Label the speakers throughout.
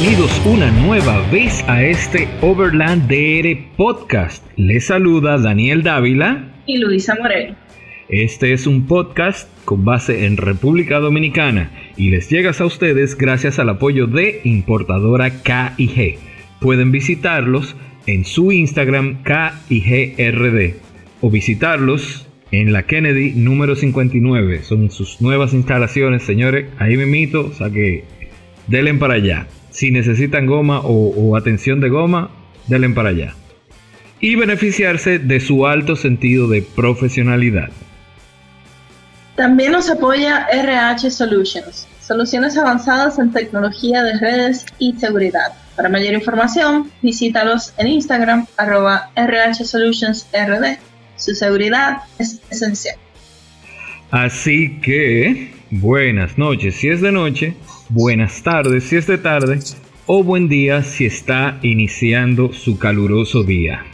Speaker 1: Bienvenidos una nueva vez a este Overland DR Podcast. Les saluda Daniel Dávila
Speaker 2: y Luisa Morel.
Speaker 1: Este es un podcast con base en República Dominicana y les llega a ustedes gracias al apoyo de importadora KIG. Pueden visitarlos en su Instagram KIGRD o visitarlos en la Kennedy número 59. Son sus nuevas instalaciones, señores. Ahí me mito, o sea que denle para allá. Si necesitan goma o, atención de goma, denle para allá. Y beneficiarse de su alto sentido de profesionalidad.
Speaker 2: También nos apoya RH Solutions, soluciones avanzadas en tecnología de redes y seguridad. Para mayor información, visítalos en Instagram, arroba RH Solutions RD. Su seguridad es esencial.
Speaker 1: Así que, buenas noches si es de noche, buenas tardes si es de tarde o buen día si está iniciando su caluroso día.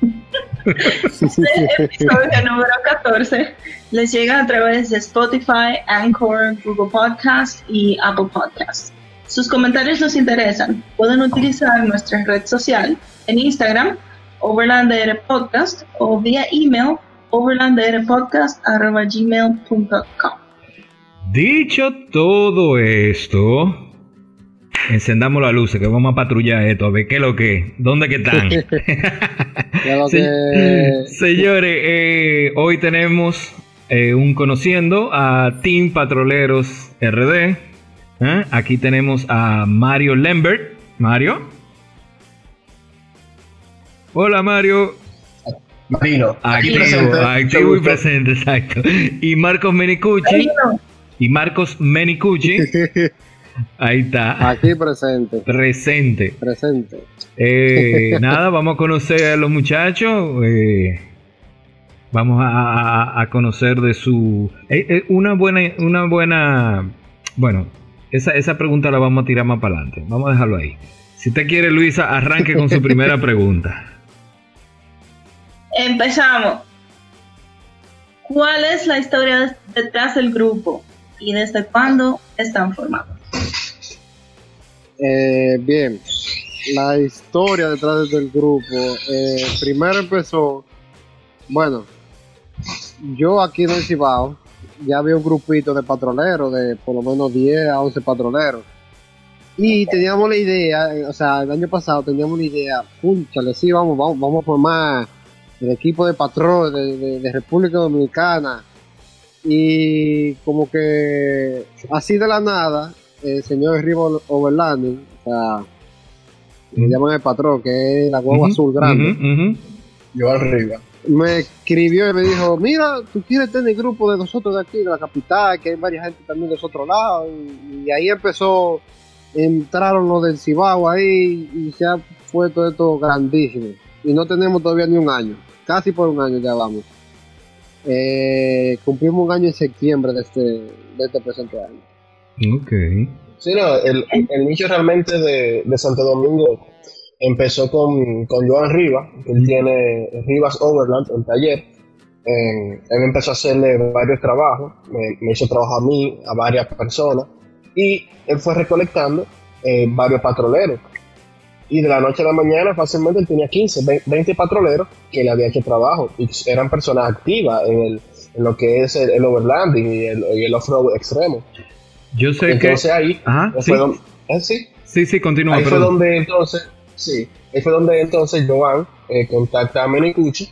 Speaker 2: este episodio número 14 les llega a través de Spotify, Anchor, Google Podcast y Apple Podcast. Sus comentarios nos interesan. Pueden utilizar nuestra red social en Instagram, Overlander Podcast, o vía email, overlanderpodcast.gmail.com.
Speaker 1: Dicho todo esto, encendamos la luz que vamos a patrullar esto, a ver qué es lo que, dónde que están. Señores, eh, hoy tenemos eh, un conociendo a Team Patroleros RD. ¿eh? Aquí tenemos a Mario Lambert. Mario. Hola Mario.
Speaker 3: Marino.
Speaker 1: Activo, presente. activo y presente, exacto. Y Marcos Menicucci y Marcos Menicucci. Ahí está.
Speaker 3: Aquí presente.
Speaker 1: Presente.
Speaker 3: Presente.
Speaker 1: Eh, nada, vamos a conocer a los muchachos. Eh, vamos a, conocer de su. Eh, una buena. Una buena. Bueno, esa, esa pregunta la vamos a tirar más para adelante. Vamos a dejarlo ahí. Si usted quiere, Luisa, arranque con su primera pregunta.
Speaker 2: Empezamos. ¿Cuál es la historia detrás del grupo? Y desde cuándo están formados?
Speaker 3: Eh, bien, la historia detrás del grupo, eh, primero empezó, bueno, yo aquí en el Cibao ya había un grupito de patroleros, de por lo menos 10 a 11 patroleros. Y teníamos la idea, o sea, el año pasado teníamos la idea, le sí, vamos, vamos, vamos a formar el equipo de patrón de República Dominicana y como que así de la nada, el señor Rivo Overlanding, o sea, me llaman el patrón, que es la guagua azul grande,
Speaker 4: yo arriba.
Speaker 3: Me escribió y me dijo, mira, tú quieres tener el grupo de nosotros de aquí, de la capital, que hay varias gente también de otro lado, y, ahí empezó, entraron los del Cibao ahí, y ya fue todo esto grandísimo. Y no tenemos todavía ni un año, casi por un año ya vamos. Eh, cumplimos un año en septiembre de este, de este presente año.
Speaker 1: Ok.
Speaker 4: Sí, no, el, el inicio realmente de, de, Santo Domingo empezó con, con Joan Rivas, que él tiene Rivas Overland, el taller. él empezó a hacerle varios trabajos, me, hizo trabajo a mí, a varias personas, y él fue recolectando eh, varios patroleros y de la noche a la mañana fácilmente él tenía 15, 20 patroleros que le había hecho trabajo y eran personas activas en, el, en lo que es el, overlanding y el, el off-road extremo.
Speaker 1: Yo sé
Speaker 4: entonces, ahí
Speaker 1: ¿sí?
Speaker 4: Fue donde, ¿eh?
Speaker 1: sí. sí, sí, continúa.
Speaker 4: Ahí fue donde entonces, sí, ahí fue donde entonces Joan eh, contacta a Menicucci,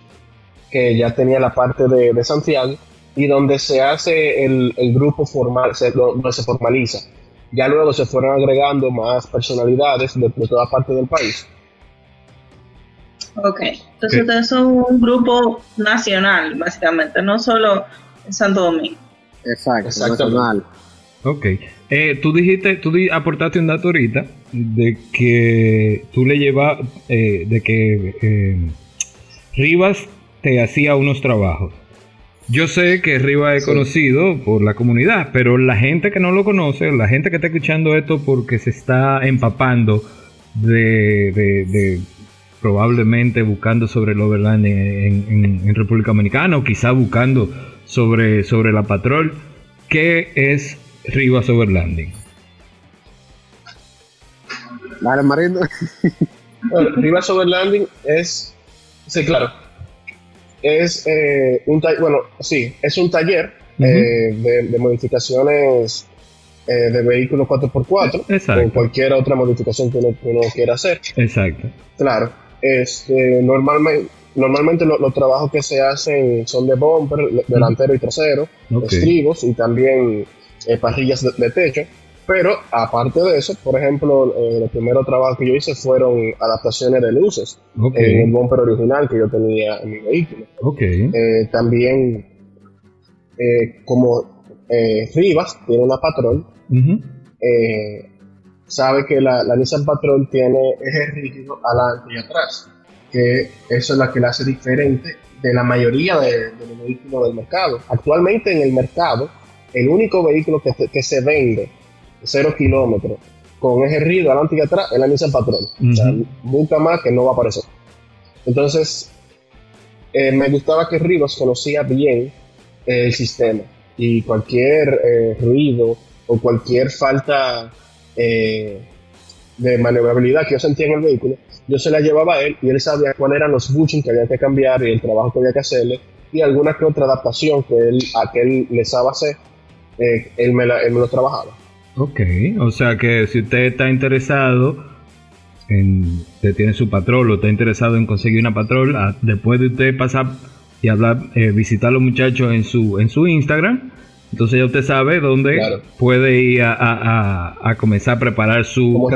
Speaker 4: que ya tenía la parte de, de Santiago, y donde se hace el, el grupo formal, se, donde se formaliza ya luego se fueron agregando más personalidades de, toda parte del país.
Speaker 2: Ok, entonces ustedes son un grupo nacional, básicamente, no solo en Santo Domingo.
Speaker 3: Exacto, nacional.
Speaker 1: Ok, eh, tú dijiste, tú aportaste un dato ahorita de que tú le llevas, eh, de que eh, Rivas te hacía unos trabajos. Yo sé que Riva es conocido por la comunidad, pero la gente que no lo conoce, la gente que está escuchando esto porque se está empapando de, probablemente buscando sobre el overland en, República Dominicana o quizá buscando sobre, sobre la patrol, ¿qué es Rivas Overlanding?
Speaker 3: Dale, Marindo.
Speaker 4: Bueno, Rivas Overlanding es, sí, claro, es eh, un taller, bueno, sí, es un taller eh, de, de modificaciones eh, de vehículos 4x4
Speaker 1: Exacto.
Speaker 4: o cualquier otra modificación que uno, que uno quiera hacer.
Speaker 1: Exacto.
Speaker 4: Claro, este, normalmente, normalmente lo- los trabajos que se hacen son de bumper, delantero y trasero, estribos y también eh, parrillas de, de techo. Pero aparte de eso, por ejemplo, eh, los primeros trabajos que yo hice fueron adaptaciones de luces en el bumper original que yo tenía en mi vehículo.
Speaker 1: Ok.
Speaker 4: Eh, también, eh, como Rivas tiene una eh, sabe que la, la Nissan Patrol tiene eje rígido adelante y atrás, que eso es la que la hace diferente de la mayoría de, de los vehículos del mercado. Actualmente en el mercado, el único vehículo que se vende cero kilómetros con eje rígido adelante y atrás es la Nissan Patrol. O sea, más que no va a aparecer. Entonces, eh, me gustaba que Rivas conocía bien eh, el sistema y cualquier eh, ruido o cualquier falta de maniobrabilidad que yo sentía en el vehículo, yo se la llevaba a él y él sabía cuáles eran los bushings que había que cambiar y el trabajo que había que hacerle y alguna que otra adaptación que él, a que él le sabe hacer, él, me la- él me lo trabajaba.
Speaker 1: Ok, o sea que si usted está interesado en, usted tiene su patrol o está interesado en conseguir una patrol, ah, después de usted pasar y hablar, eh, visitar a los muchachos en su, en su Instagram, entonces ya usted sabe dónde
Speaker 4: Claro.
Speaker 1: puede ir a, a- a- a comenzar a preparar su,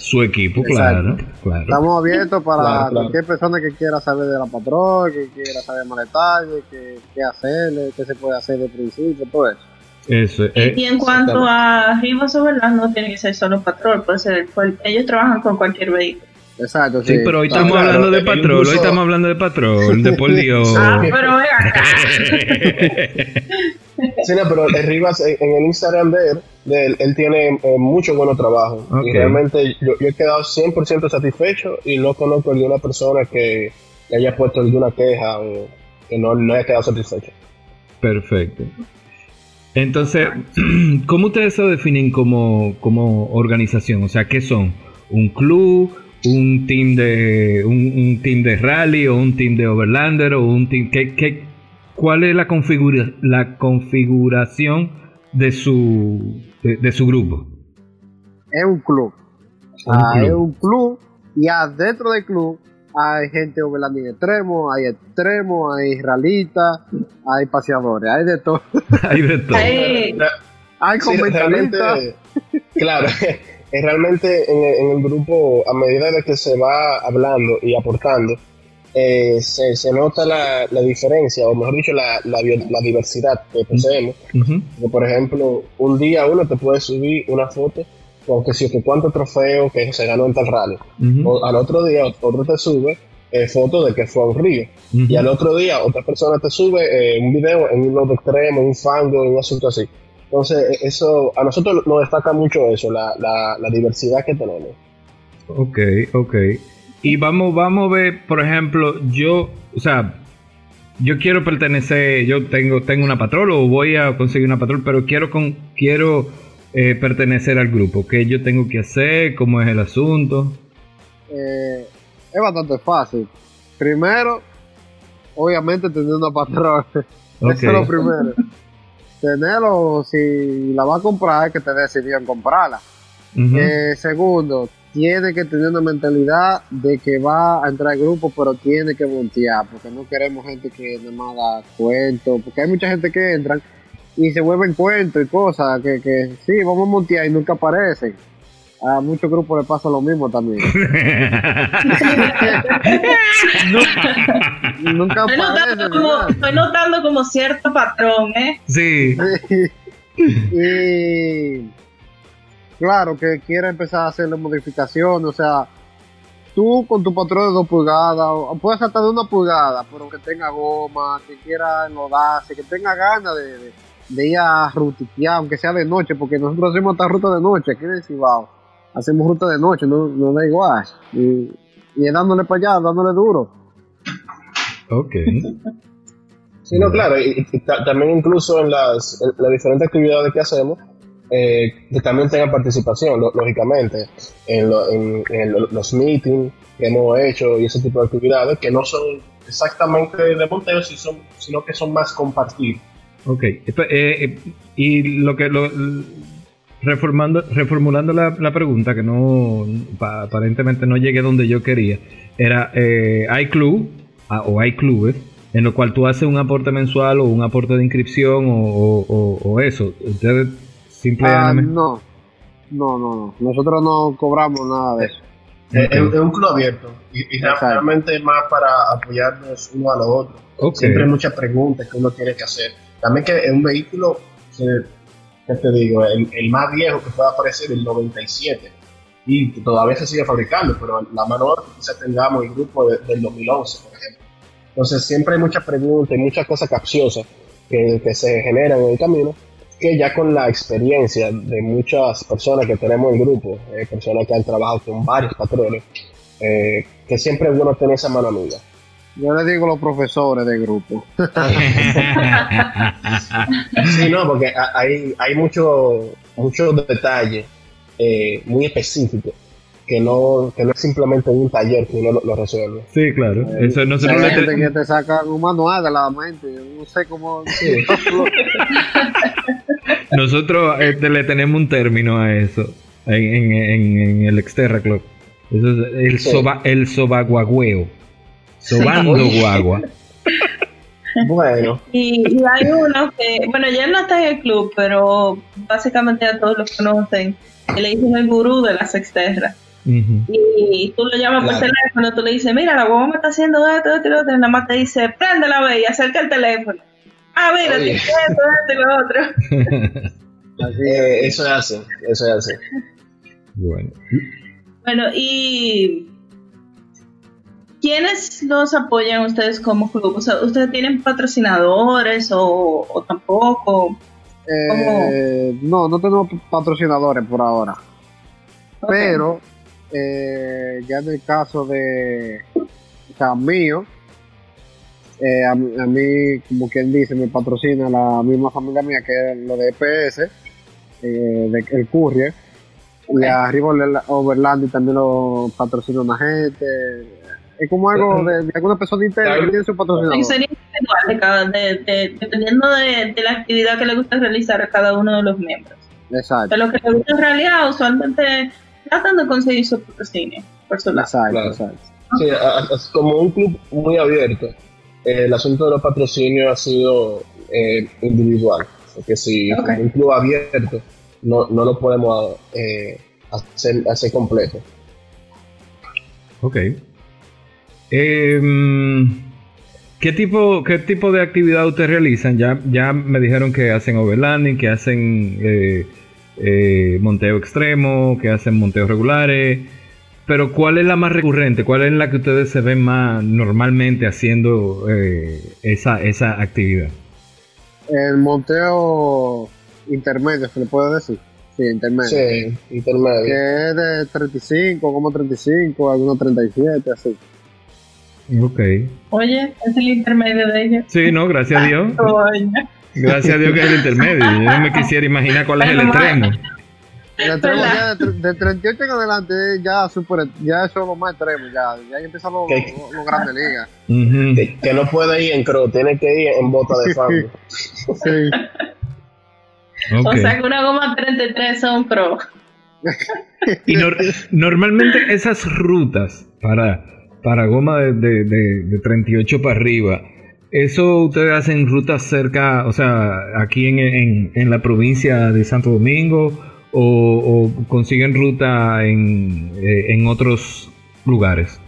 Speaker 1: su equipo, claro, claro.
Speaker 3: Estamos abiertos para
Speaker 4: Claro, claro.
Speaker 3: cualquier persona que quiera saber de la patrón, que quiera saber más detalles, que, qué hacerle, qué se puede hacer de principio, todo eso.
Speaker 1: Eso, eh,
Speaker 2: Y en cuanto a Rivas Overland, no tiene que ser solo patrol, puede ser cual- ellos trabajan con cualquier vehículo.
Speaker 3: Exacto, sí.
Speaker 1: sí, pero hoy
Speaker 4: Ah,
Speaker 1: estamos
Speaker 4: claro,
Speaker 1: hablando de patrol, hoy estamos hablando de patrol, de por Dios.
Speaker 2: Ah, pero ven acá.
Speaker 4: Sí, no, pero el Rivas en, en el Instagram de él, de él, él tiene eh, mucho bueno trabajo. Y realmente yo, yo he quedado 100% satisfecho y no conozco de una persona que le haya puesto alguna queja o que no, no haya quedado satisfecho.
Speaker 1: Perfecto. Entonces, ¿cómo ustedes se definen como, como organización? O sea, ¿qué son? ¿Un club? ¿Un team de un, un team de rally o un team de overlander o un team qué, qué- cuál es la configura, la configuración de su de, de su grupo?
Speaker 3: Es un club. Ah,
Speaker 1: club.
Speaker 3: Es un club y adentro del club hay gente overlanding extremo, hay extremo, hay ralistas, hay paseadores, hay de todo.
Speaker 1: Hay de todo.
Speaker 2: Ay,
Speaker 3: Hay
Speaker 4: Sí, realmente,
Speaker 3: comentaristas.
Speaker 4: claro, es realmente en, el- en el grupo, a medida de que se va hablando y aportando, eh, se, se nota la, la diferencia, o mejor dicho, la, la, la diversidad que poseemos. Que, por ejemplo, un día uno te puede subir una foto con que si que cuántos trofeos que se ganó en tal rally. O al otro día otro te sube eh, fotos de que fue a un río. Y al otro día otra persona te sube eh, un video en un lodo extremo, un fango, un asunto así. Entonces, eh, eso a nosotros nos destaca mucho eso, la, la, la diversidad que tenemos.
Speaker 1: Ok, ok. Y vamos, vamos a ver, por ejemplo, yo, o sea, yo quiero pertenecer, yo tengo, tengo una patrol o voy a conseguir una patrol, pero quiero con, quiero eh, pertenecer al grupo. ¿Qué yo tengo que hacer? ¿Cómo es el asunto?
Speaker 3: Eh, es bastante fácil. Primero, obviamente tener una patrón.
Speaker 1: Ok.
Speaker 3: Eso es lo primero. Tenerlo, si la vas a comprar, que te decidió en comprarla. Eh, segundo, tiene que tener una mentalidad de que va a entrar al grupo, pero tiene que voltear, porque no queremos gente que nada más da cuentos, porque hay mucha gente que entran y se vuelven cuentos y cosas, que, que sí, vamos a montear y nunca aparecen. A muchos grupos les pasa lo mismo también. nunca
Speaker 2: estoy, notando
Speaker 3: aparecen.
Speaker 2: como,
Speaker 3: ¿verdad?
Speaker 2: estoy notando como cierto patrón, ¿eh?
Speaker 1: sí.
Speaker 3: y claro que quiere empezar a hacerle modificaciones, o sea, tú con tu patrón de 2 pulgadas, o puedes hasta de una pulgada, pero que tenga goma, que quiera enlodarse, que tenga ganas de, de- de ir a rutiquear, aunque sea de noche, porque nosotros hacemos esta ruta de noche, aquí en Cibao, hacemos ruta de noche, no, no da igual, y, y es dándole para allá, dándole duro.
Speaker 1: Ok.
Speaker 4: Sí, no, claro, y, y ta- también incluso en las, en las diferentes actividades que hacemos, eh, que también tengan participación, lógicamente, en, los meetings que hemos hecho y ese tipo de actividades que no son exactamente de monteo, sino que son más compartidos.
Speaker 1: Ok, eh, eh, y lo que lo, reformando, reformulando la, pregunta, que no aparentemente no llegué donde yo quería, era, hay club ah, o hay clubes en lo cual tú haces un aporte mensual o un aporte de inscripción o, eso. Ustedes simplemente...
Speaker 3: Ah, no, no, no, no. Nosotros no cobramos nada de eso.
Speaker 4: Es, un club abierto y, realmente más para apoyarnos uno a los otros. Siempre hay muchas preguntas que uno tiene que hacer. También que es un vehículo, ¿qué te digo? El, más viejo que pueda aparecer, el 97 y todavía se sigue fabricando, pero la menor quizás tengamos el grupo del 2011, por ejemplo. Entonces siempre hay muchas preguntas y muchas cosas capciosas que, se generan en el camino, que ya con la experiencia de muchas personas que tenemos en grupo, eh, personas que han trabajado con varios patrones, eh, que siempre es bueno tener esa mano amiga.
Speaker 3: Yo le digo a los profesores del grupo.
Speaker 4: sí, no, porque hay, hay muchos mucho detalles eh, muy específicos que no, que no es simplemente un taller que uno lo, resuelve.
Speaker 1: Sí, claro.
Speaker 3: Eh, Eso no se gente que te sacan un manual de la mente. No sé cómo.
Speaker 1: Nosotros este, le tenemos un término a eso en, en, en el Exterra Club. Eso es el, soba, el sobaguagüeo. Sobando guagua.
Speaker 2: Bueno. Y, y, hay uno que, bueno, ya no está en el club, pero básicamente a todos los conocen, que le dicen el gurú de las exterras. Y tú lo llamas por teléfono, tú le dices, mira, la guagua me está haciendo esto, esto y lo otro, y nada más te dice, prende la ve y acerca el teléfono. Ah, mira, esto, esto y lo otro.
Speaker 4: Eh, eso es así, eso es así.
Speaker 1: Bueno.
Speaker 2: Bueno, y ¿quiénes los apoyan ustedes como club? O sea, ¿ustedes tienen patrocinadores o, o tampoco?
Speaker 3: Eh, no, no tenemos patrocinadores por ahora. Pero eh, ya en el caso de, o sea, mío, eh, a, mí, como quien dice, me patrocina la misma familia mía que es lo de EPS, eh, de, el Courier, y arriba Overland también lo patrocina una gente. Es como algo de, alguna persona tiene su patrocinador.
Speaker 2: dependiendo de, la actividad que le gusta realizar a cada uno de los miembros.
Speaker 3: Exacto.
Speaker 2: De lo que le gusta en realidad, usualmente tratando de conseguir su patrocinio por su lado.
Speaker 4: Sí, como un club muy abierto, eh, el asunto de los patrocinios ha sido eh, individual. Porque si un club abierto no, no lo podemos eh, hacer, hacer completo.
Speaker 1: Ok. Em, ¿qué, tipo, ¿Qué tipo de actividad ustedes realizan? Ya, ya me dijeron que hacen overlanding, que hacen eh, monteo extremo, que hacen monteos regulares. Pero ¿cuál es la más recurrente? ¿Cuál es la que ustedes se ven más normalmente haciendo eh, esa, esa actividad?
Speaker 3: El monteo intermedio, se le puede decir. Sí, intermedio.
Speaker 4: Sí, intermedio.
Speaker 3: Que es de 35, como 35, algunos 37, así.
Speaker 1: Ok.
Speaker 2: Oye, es el intermedio de ellos.
Speaker 1: Sí, no, gracias a Dios. Gracias a Dios que es el intermedio. Yo no me quisiera imaginar cuál es el extremo.
Speaker 3: El extremo ya de, 38 en adelante ya super, ya eso es lo más extremo, ya, ya empiezan los, los, grandes ligas.
Speaker 4: que, no puede ir en crow, tiene que ir en bota de fango.
Speaker 3: sí.
Speaker 2: O sea que una goma 33 son pro.
Speaker 1: y normalmente esas rutas para, para goma de, de, de, de 38 para arriba, ¿Eso ustedes hacen rutas cerca, o sea, aquí en, en, la provincia de Santo Domingo o, consiguen ruta en, eh, en otros lugares?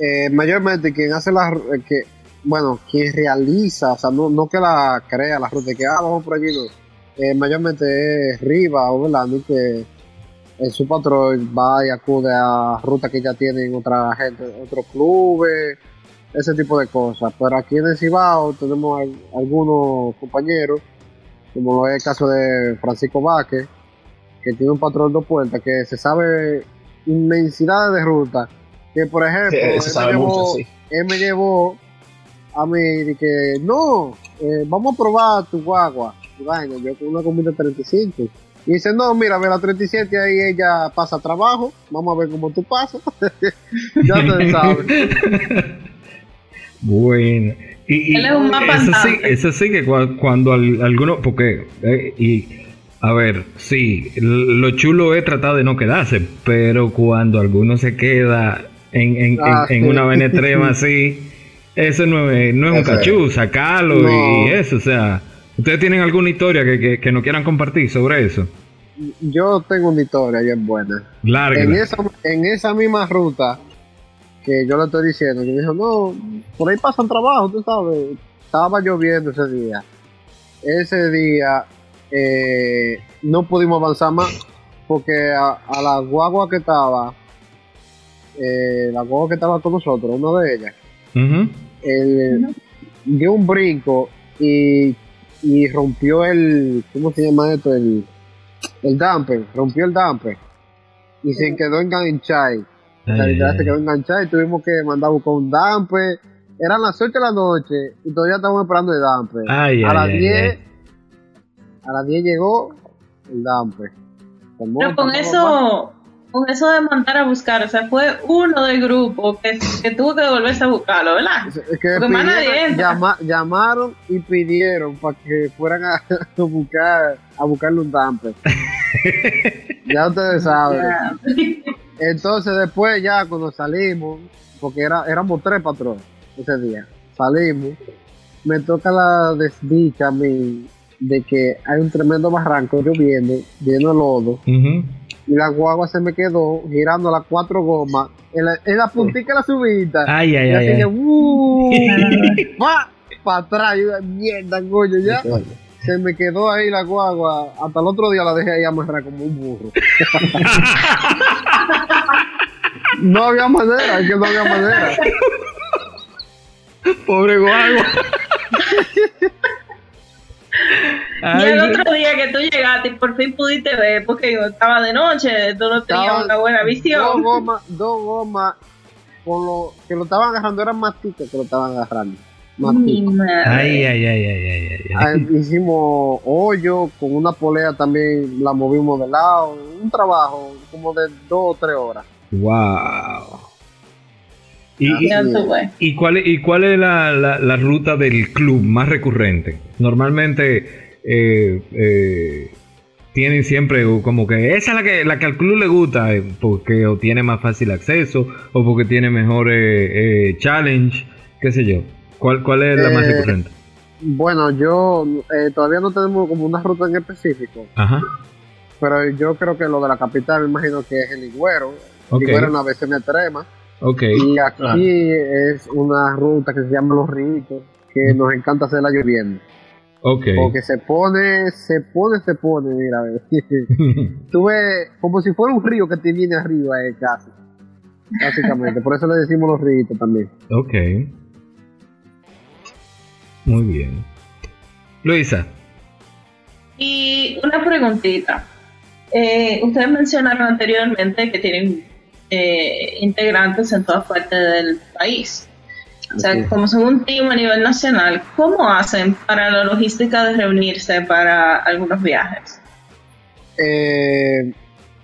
Speaker 3: Eh, mayormente quien hace la eh, que bueno quien realiza o sea no, no que la crea la ruta que ah vamos por allí no mayormente es Riva o Velando que en su patrón va y acude a rutas que ya tienen otra gente otros clubes ese tipo de cosas. Pero aquí en el Cibao tenemos algunos compañeros, como es el caso de Francisco Vázquez, que tiene un patrón de puertas, que se sabe inmensidad de rutas. Que por ejemplo, él, me llevó, a mí y que no, eh, vamos a probar tu guagua. Y yo con una comida 35. Y dice, no, mira, ve la 37 ahí ella pasa trabajo, vamos a ver cómo tú pasas. ya te sabes.
Speaker 1: Bueno. Y, y
Speaker 2: Él es un mapa
Speaker 1: eso sí, eso sí que cua- cuando al- alguno, porque, eh, y, a ver, sí, lo chulo es tratar de no quedarse, pero cuando alguno se queda en, en,
Speaker 3: Ah,
Speaker 1: en, en una vaina extrema así, eso no es, no es un cachú, sacarlo
Speaker 3: No.
Speaker 1: y eso, o sea, ¿ustedes tienen alguna historia que, que, que no quieran compartir sobre eso?
Speaker 3: Yo tengo una historia bien buena. En
Speaker 1: Lárguela.
Speaker 3: esa, en esa misma ruta que yo le estoy diciendo, que me dijo, no, por ahí pasan trabajo, tú sabes. Estaba lloviendo ese día. Ese día eh, no pudimos avanzar más porque a, a la guagua que estaba, eh, la guagua que estaba con nosotros, una de ellas, él dio un brinco y, y rompió el, ¿cómo se llama esto? El, el damper, rompió el damper y se quedó enganchado.
Speaker 1: Ay,
Speaker 3: La
Speaker 1: ay.
Speaker 3: se quedó enganchado y tuvimos que mandar a buscar un damper. Eran las 8 de la noche y todavía estamos esperando el damper.
Speaker 1: Ay,
Speaker 3: a
Speaker 1: ay,
Speaker 3: las
Speaker 1: ay,
Speaker 3: 10,
Speaker 1: ay.
Speaker 3: a las 10 llegó el damper.
Speaker 2: Pero con eso, con eso de mandar a buscar, o sea, fue uno del grupo que, que tuvo que volverse a buscarlo, ¿verdad?
Speaker 3: Es es que
Speaker 2: Porque más nadie
Speaker 3: llama- llamaron y pidieron para que fueran a, a buscar a buscarle un damper. ya ustedes saben. Entonces después ya cuando salimos, porque era, éramos tres patrones ese día, salimos, me toca la desdicha a mí de que hay un tremendo barranco lloviendo, lleno de lodo,
Speaker 1: Ujú.
Speaker 3: Y la guagua se me quedó girando las cuatro gomas en la, en la puntica de la subida.
Speaker 1: Ay, ay,
Speaker 3: y así
Speaker 1: ay,
Speaker 3: que,
Speaker 1: ay.
Speaker 3: ¡uh! pa, para atrás, y yo, mierda, coño, ya. Se me quedó ahí la guagua, hasta el otro día la dejé ahí amarrar como un burro. no había manera, es que no había manera.
Speaker 1: Pobre guagua.
Speaker 2: Y el otro día que tú llegaste y por fin pudiste ver, porque estaba de noche, tú no tenías una buena
Speaker 3: Dos
Speaker 2: visión.
Speaker 3: gomas, dos gomas, con lo que lo estaban agarrando, eran maticas que lo estaban agarrando.
Speaker 1: Ay, ay, ay, ay, ay, ay, ay.
Speaker 3: Ah, Hicimos hoyo, con una polea también la movimos de lado. Un trabajo como de dos o tres horas.
Speaker 1: Wow. ¿Y, cuál, es- y cuál es la, la, la ruta del club más recurrente? Normalmente eh, eh, tienen siempre como que esa es la que, la que al club le gusta, eh, porque o tiene más fácil acceso o porque tiene mejor eh, challenge, qué sé yo. ¿Cuál, cuál es la más recurrente?
Speaker 3: Bueno, yo eh, todavía no tenemos como una ruta en específico,
Speaker 1: Ajá.
Speaker 3: pero yo creo que lo de la capital, me imagino que es el Higüero.
Speaker 1: Ok.
Speaker 3: Higüero es una versión extrema.
Speaker 1: Ok.
Speaker 3: Y aquí es una ruta que se llama Los Ríos, que nos encanta hacerla lloviendo.
Speaker 1: Ok.
Speaker 3: Porque se pone, se pone, se pone, mira, ve. tú ves como si fuera un río que te viene arriba, eh, casi. Básicamente, por eso le decimos los ríos también.
Speaker 1: ok. Muy bien. Luisa.
Speaker 2: Y una preguntita. Eh, ustedes mencionaron anteriormente que tienen eh, integrantes en todas partes del país. O sea, como son un team a nivel nacional, ¿cómo hacen para la logística de reunirse para algunos viajes?
Speaker 3: Eh,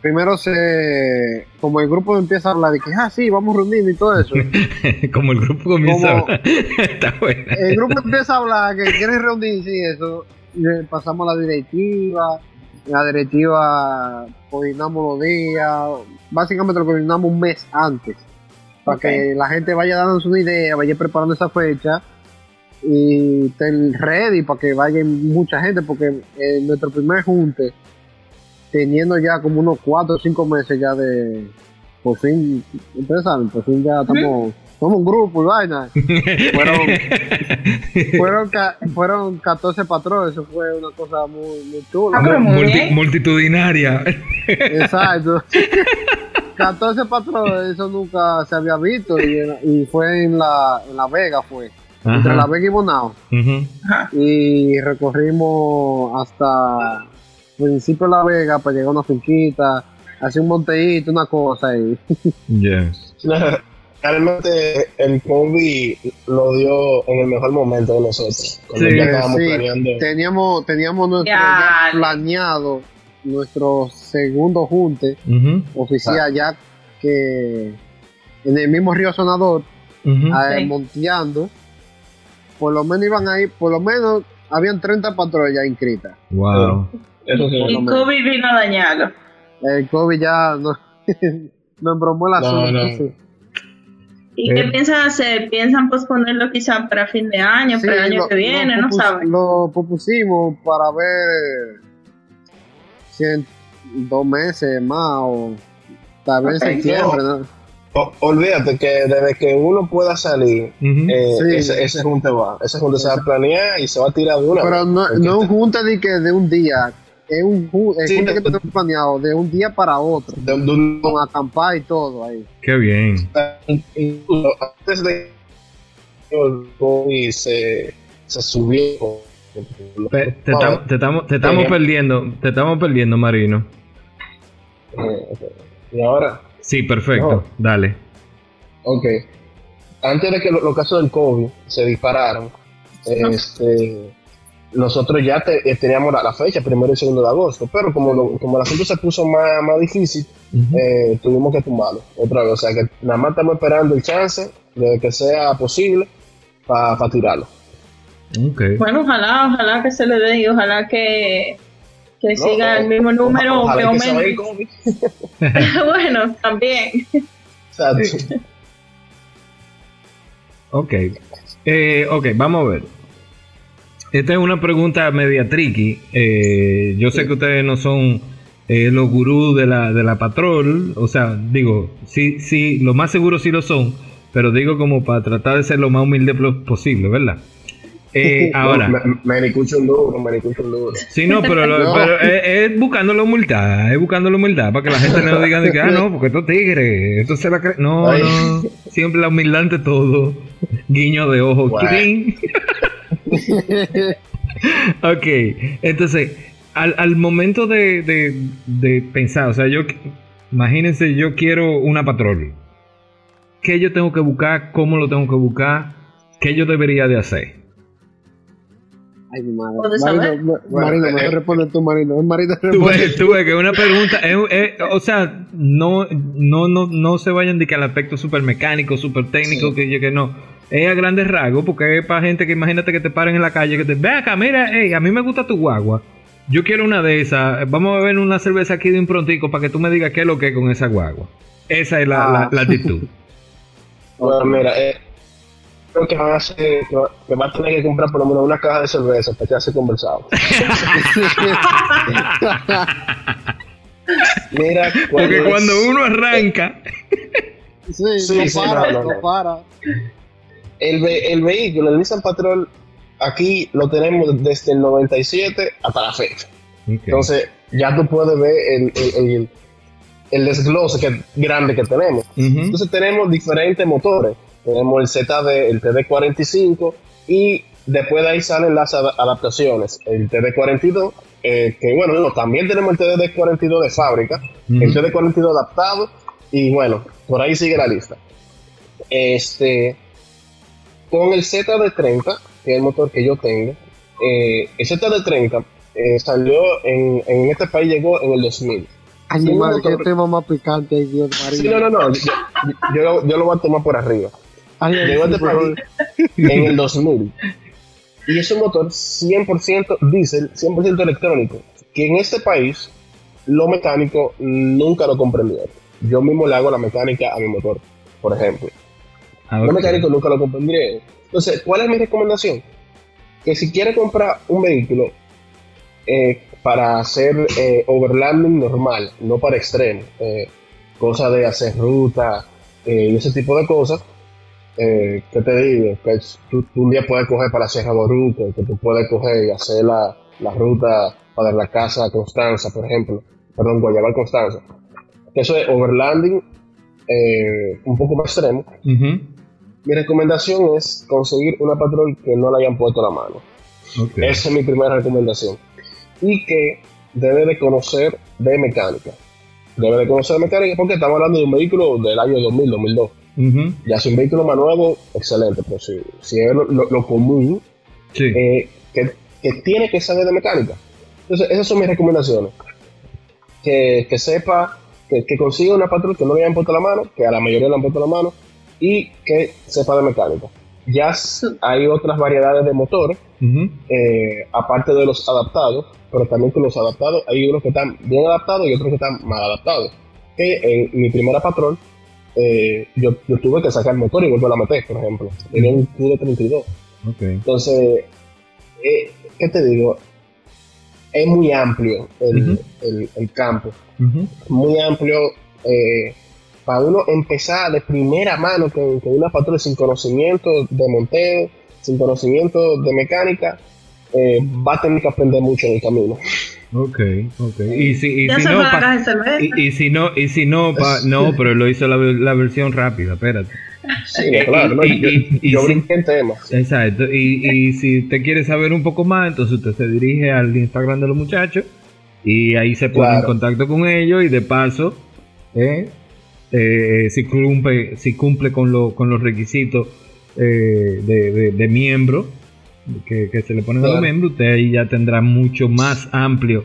Speaker 3: primero se, como el grupo empieza a hablar de que, ah, sí, vamos a reunirnos y todo eso.
Speaker 1: Como el grupo comienza
Speaker 3: Como-
Speaker 1: a hablar. Está buena.
Speaker 3: el grupo empieza a hablar que quieren reunirse y eso. Le pasamos a la directiva. La directiva coordinamos los días. Básicamente lo coordinamos un mes antes. Para que la gente vaya dando una idea, vaya preparando esa fecha. Y estén ready para que vaya mucha gente. Porque en nuestro primer junte, teniendo ya como unos 4 o 5 meses ya de. Por fin, ustedes saben, por fin ya estamos. Somos un grupo y vaina. Fueron, fueron, ca- fueron 14 patrones, eso fue una cosa muy, muy chula.
Speaker 2: Ah,
Speaker 1: Multi- multitudinaria.
Speaker 3: Exacto. 14 patrones, eso nunca se había visto y, fue en la, en la Vega, fue. Entre la Vega y Bonao. Y recorrimos hasta principio de la Vega para llegar a una finquita, hacer un monteíto, una cosa ahí.
Speaker 1: Ya.
Speaker 4: Realmente el COVID lo dio en el mejor momento de nosotros. Cuando
Speaker 1: Sí,
Speaker 4: ya estábamos
Speaker 3: sí.
Speaker 4: planeando.
Speaker 3: Teníamos, teníamos nuestro
Speaker 2: Ya.
Speaker 3: ya planeado nuestro segundo junte
Speaker 1: Ujú,
Speaker 3: oficial ya que en el mismo río Sonador, eh,
Speaker 2: Sí.
Speaker 3: monteando, por lo menos iban ahí, por lo menos habían 30 patrullas ya inscritas.
Speaker 1: Wow.
Speaker 4: Eso sí.
Speaker 2: Y Kobe vino a dañarlo.
Speaker 3: El COVID ya no, me embromó el
Speaker 4: No,
Speaker 3: asunto.
Speaker 4: no.
Speaker 2: ¿Y
Speaker 1: Eh.
Speaker 2: qué piensan hacer? ¿Piensan posponerlo quizá para fin de año,
Speaker 3: Sí,
Speaker 2: para el año
Speaker 3: lo-
Speaker 2: que viene? No saben.
Speaker 3: Lo propusimos para ver si en dos meses más o tal vez en septiembre. ¿no?
Speaker 4: O- olvídate que desde que uno pueda salir, eh,
Speaker 3: Sí.
Speaker 4: ese, ese junte va. Ese junte se va a planear y se va a tirar de una
Speaker 3: Pero no, no es un junte de, que de un día, es un el
Speaker 4: Sí,
Speaker 3: que
Speaker 4: de-
Speaker 3: tenemos planeado de un día para otro,
Speaker 4: de- de un-
Speaker 3: con acampar y todo ahí.
Speaker 1: Qué bien.
Speaker 4: antes de que el COVID se, se subió.
Speaker 1: Te, estamos- te estamos, te estamos perdiendo, te estamos perdiendo, Marino.
Speaker 4: Eh. Y ahora,
Speaker 1: Sí, perfecto.
Speaker 4: No.
Speaker 1: Dale.
Speaker 4: ok. Antes de que lo- los casos del COVID se dispararan, este, nosotros ya te- eh, teníamos la, la fecha, primero y segundo de agosto, pero como, lo- como el asunto se puso más, más difícil, eh, tuvimos que tumbarlo otra vez. O sea que nada más estamos esperando el chance de que sea posible para tirarlo.
Speaker 1: Ok.
Speaker 2: Bueno, ojalá, ojalá que se le dé y ojalá que, que
Speaker 4: No,
Speaker 2: siga el mismo número o que aumente. Bueno, también.
Speaker 4: Exacto.
Speaker 1: Ok. Eh, ok, vamos a ver. Esta es una pregunta media tricky. Eh, yo sé que ustedes no son eh, los gurús de la, de la patrol. O sea, digo, sí, sí, lo más seguro sí lo son. Pero digo como para tratar de ser lo más humilde posible, ¿verdad? Eh, ahora.
Speaker 4: Me, me ni escucho un duro, me ni escucho un duro.
Speaker 1: Sí, no, pero, lo-
Speaker 3: No.
Speaker 1: pero es, es buscando la humildad, es buscando la humildad para que la gente no diga de que, ah, no, porque estos tigres, esto se la cree. No,
Speaker 4: Ay.
Speaker 1: no, siempre la humildad ante todo. Guiño de ojo. Ok, entonces, al, al momento de, de, de pensar, o sea, yo, imagínense, yo quiero una patrol. ¿Qué yo tengo que buscar? ¿Cómo lo tengo que buscar? ¿Qué yo debería de hacer?
Speaker 3: Ay, mi madre.
Speaker 2: ¿Puedes
Speaker 3: Marino, Marino,
Speaker 4: eh,
Speaker 3: me
Speaker 4: eh.
Speaker 3: responde tú, Marino.
Speaker 1: Tú
Speaker 3: responde.
Speaker 1: ves, tú ves que una pregunta, es- es- o sea, no, no, no, no se vayan de que al aspecto super mecánico, super técnico,
Speaker 4: Sí.
Speaker 1: que yo que no. Es a grandes rasgos, porque es para gente que imagínate que te paren en la calle, que te ve acá, mira, hey, a mí me gusta tu guagua. Yo quiero una de esas. Vamos a beber una cerveza aquí de un prontico para que tú me digas qué es lo que es con esa guagua. Esa es la,
Speaker 3: Ah.
Speaker 1: la- la actitud.
Speaker 4: Bueno, mira, eh, creo que van a hacer, que va, que va a tener que comprar por lo menos una caja de cerveza para que hace conversado. Mira,
Speaker 1: Porque
Speaker 4: es-
Speaker 1: cuando uno arranca,
Speaker 3: Sí,
Speaker 4: Sí,
Speaker 3: no
Speaker 4: sí,
Speaker 3: para,
Speaker 4: no, no
Speaker 3: no. para.
Speaker 4: El, ve- el vehículo, el Nissan Patrol, aquí lo tenemos desde el 97 hasta la fecha. Entonces, ya tú puedes ver el, el, el- el desglose que, grande que tenemos.
Speaker 1: Ujú.
Speaker 4: Entonces tenemos diferentes motores. Tenemos el ZD, el TD45 y después de ahí salen las ada- adaptaciones. El TD42, eh, que bueno, no, también tenemos el TD42 de fábrica, el TD42 adaptado y bueno, por ahí sigue la lista. Este, con el ZD30, que es el motor que yo tengo, eh, el ZD30 eh, salió en, en este país, llegó en el 2000.
Speaker 3: Ay,
Speaker 4: Sí,
Speaker 3: madre,
Speaker 4: motor.
Speaker 3: qué tema más picante, ay, Dios Marino.
Speaker 4: Sí, no, no, no, yo, yo, lo- yo lo voy a tomar por arriba.
Speaker 3: Ay,
Speaker 4: Llegó este país en el 2000. Y es un motor 100% diésel, 100% electrónico, que en este país lo mecánico nunca lo comprendieron. Yo mismo le hago la mecánica a mi motor, por ejemplo.
Speaker 1: Ah,
Speaker 4: Los
Speaker 1: ok.
Speaker 4: mecánicos nunca lo comprendieron. Entonces, ¿cuál es mi recomendación? Que si quiere comprar un vehículo eh, para hacer eh, overlanding normal, no para extremo, eh, cosa de hacer ruta y ese tipo de cosas, eh, ¿qué te digo? Que tú, tú un día puedes coger para Sierra Boruca, que tú puedes coger y hacer la, la ruta para la casa Constanza, por ejemplo, perdón, Guayabal Constanza. Eso es overlanding eh, un poco más extremo. Mi recomendación es conseguir una patrol que no le hayan puesto la mano. Esa es mi primera recomendación. Y que debe de conocer de mecánica. Debe de conocer de mecánica porque estamos hablando de un vehículo del año 2000, 2002.
Speaker 1: Ujú.
Speaker 4: Ya si un vehículo más nuevo, excelente. Pero si, si es lo, lo- lo común,
Speaker 1: Sí.
Speaker 4: eh, que, que tiene que saber de mecánica. Entonces, esas son mis recomendaciones. que, que sepa, que, que consiga una patrón que no le hayan puesto la mano, que a la mayoría le han puesto la mano, y que sepa de mecánica. Ya hay otras variedades de motores,
Speaker 1: Ujú.
Speaker 4: eh, aparte de los adaptados, pero también con los adaptados hay unos que están bien adaptados y otros que están mal adaptados. Que en mi primera patrón, eh, yo, yo tuve que sacar el motor y volver a meter, por ejemplo. Tenía un Q de 32.
Speaker 1: Ok.
Speaker 4: Entonces, eh, ¿qué te digo? Es muy amplio el, el- el campo, muy amplio. eh, para uno empezar de primera mano con, con una patrón sin conocimiento de monteo, sin conocimiento de mecánica, eh, va a tener que aprender mucho en el camino.
Speaker 1: Ok, ok. Y si, y
Speaker 2: Ya
Speaker 1: si
Speaker 2: se
Speaker 1: no, pa- y, y si no, y si no, pa- no, pero lo hizo la, la versión rápida, espérate.
Speaker 4: Sí, claro, ¿no?
Speaker 1: Y-
Speaker 4: yo,
Speaker 1: y- y
Speaker 4: yo brinqué en temas.
Speaker 1: Exacto. Y, y si te quiere saber un poco más, entonces usted se dirige al Instagram de los muchachos y ahí se pone en contacto con ellos y de paso, eh, eh, si cumple, si cumple con, lo, con los requisitos eh, de, de- de miembro que, que se le ponen a los
Speaker 4: Claro.
Speaker 1: miembros, usted ahí ya tendrá mucho más amplio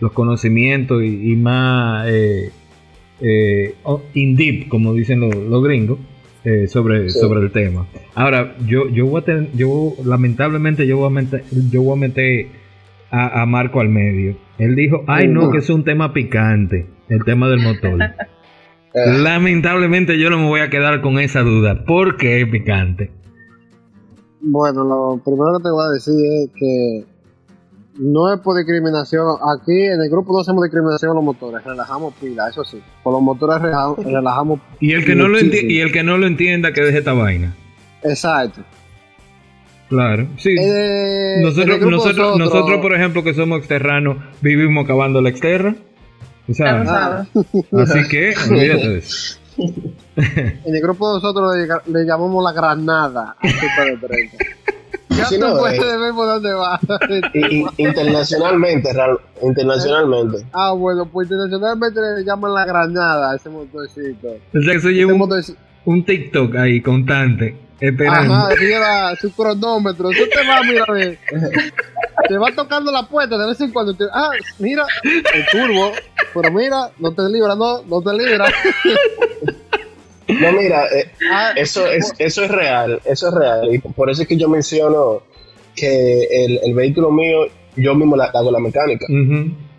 Speaker 1: los conocimientos y, y más eh, eh, in deep, como dicen los, los gringos, eh, sobre,
Speaker 4: Sí.
Speaker 1: sobre el tema. Ahora, yo, yo voy a yo lamentablemente yo voy a meter, yo voy a meter a, a Marco al medio. Él dijo, ay no, que es un tema picante, el tema del motor.
Speaker 4: Eh,
Speaker 1: lamentablemente yo no me voy a quedar con esa duda. ¿Por qué es picante?
Speaker 3: Bueno, lo primero que te voy a decir es que no es por discriminación. Aquí en el grupo no hacemos discriminación a los motores, relajamos pila, eso sí. Con los motores reja- relajamos.
Speaker 1: Y el que no lo y el que no lo entienda que deje esta vaina.
Speaker 3: Exacto.
Speaker 1: Claro, sí.
Speaker 3: Eh,
Speaker 1: nosotros,
Speaker 3: grupo
Speaker 1: nosotros, nosotros, por ejemplo, que somos exterranos, vivimos cavando la exterra. Así que, olvídate de eso.
Speaker 3: En el grupo nosotros le, le llamamos la granada Super de 30. Ya
Speaker 4: Sí, no,
Speaker 3: puedes
Speaker 4: eh.
Speaker 3: ver por dónde va.
Speaker 4: y- y- internacionalmente, internacionalmente.
Speaker 3: ah, bueno, pues internacionalmente le llaman la granada a ese motorcito.
Speaker 1: O sea, que soy
Speaker 3: Ese
Speaker 1: un, un TikTok ahí constante, esperando.
Speaker 3: Ajá, lleva su cronómetro. Tú te vas, mira. Te va tocando la puerta de vez en cuando. te- ah, mira, el turbo. Pero mira, no te libra, no, no te libra.
Speaker 4: No, mira, eh,
Speaker 3: Ah,
Speaker 4: eso es, eso es real, eso es real. Y por eso es que yo menciono que el, el vehículo mío, yo mismo la, hago la mecánica.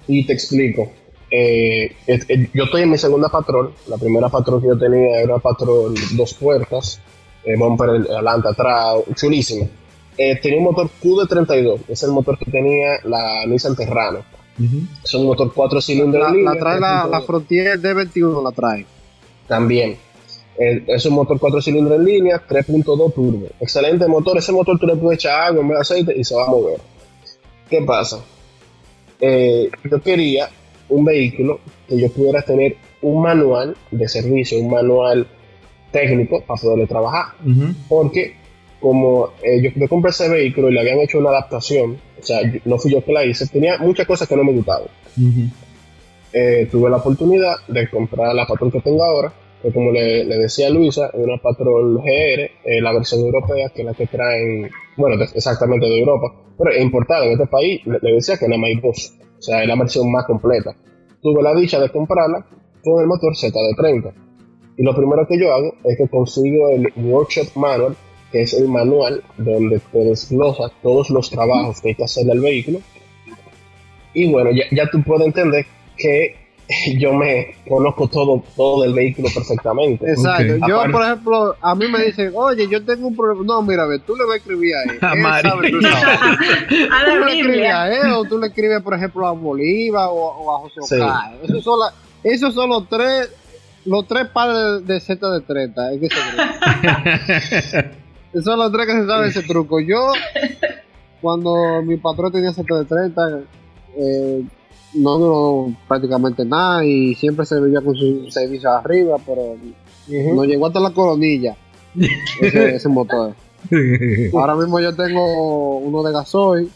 Speaker 4: Y te explico. Eh, eh, yo estoy en mi segunda patrón. La primera patrón que yo tenía era una patrón dos puertas, eh, bumper adelante, atrás, chulísimo. Eh, tenía un motor Q de32, es el motor que tenía la Nissan Terrano. Es un motor cuatro cilindros.
Speaker 3: la,
Speaker 4: en línea,
Speaker 3: la trae la,
Speaker 4: 3.2.
Speaker 3: la Frontier D21, la trae.
Speaker 4: También. Es un motor 4 cilindros en línea, 3.2 turbo. Excelente motor. Ese motor tú le puedes echar agua en vez de aceite y se va a mover. ¿Qué pasa? Eh, yo quería un vehículo que yo pudiera tener un manual de servicio, un manual técnico para poderle trabajar.
Speaker 1: Ujú.
Speaker 4: Porque como eh, yo, yo compré ese vehículo y le habían hecho una adaptación, o sea, yo- no fui yo que la hice, tenía muchas cosas que no me gustaban
Speaker 1: Ujú.
Speaker 4: eh, tuve la oportunidad de comprar la patrón que tengo ahora, que como le, le decía a Luisa, es una patrón GR, eh, la versión europea, que es la que traen, bueno, de- exactamente de Europa, pero es importada en este país, le, le decía que nada más hay dos, o sea, es la versión más completa. Tuve la dicha de comprarla con el motor ZD30. Y lo primero que yo hago es que consigo el Workshop Manual, que es el manual donde te desglosa todos los trabajos que hay que hacerle al vehículo. Y bueno, ya, ya tú puedes entender que yo me conozco todo, todo del vehículo perfectamente.
Speaker 3: Exacto.
Speaker 1: Ok.
Speaker 3: Yo,
Speaker 4: Aparte-
Speaker 3: por ejemplo, a mí me dicen, oye, yo tengo un problema. No, mira, ve, tú le vas a escribir a él.
Speaker 1: A Mari.
Speaker 3: sabe, tú.
Speaker 2: A
Speaker 3: tú le escribes a él o tú le escribes, por ejemplo, a Bolívar o, o a José
Speaker 4: Sí.
Speaker 3: Ocay. Esos son, la- esos son los tres los tres padres de Z de 30 en ese grupo. Son los tres que se saben ese truco. Yo, cuando mi patrón tenía Z de 30, eh, no duró prácticamente nada y siempre se vivía con su servicio arriba, pero nos llegó hasta la coronilla ese, ese motor. Ahora mismo yo tengo uno de gasoil,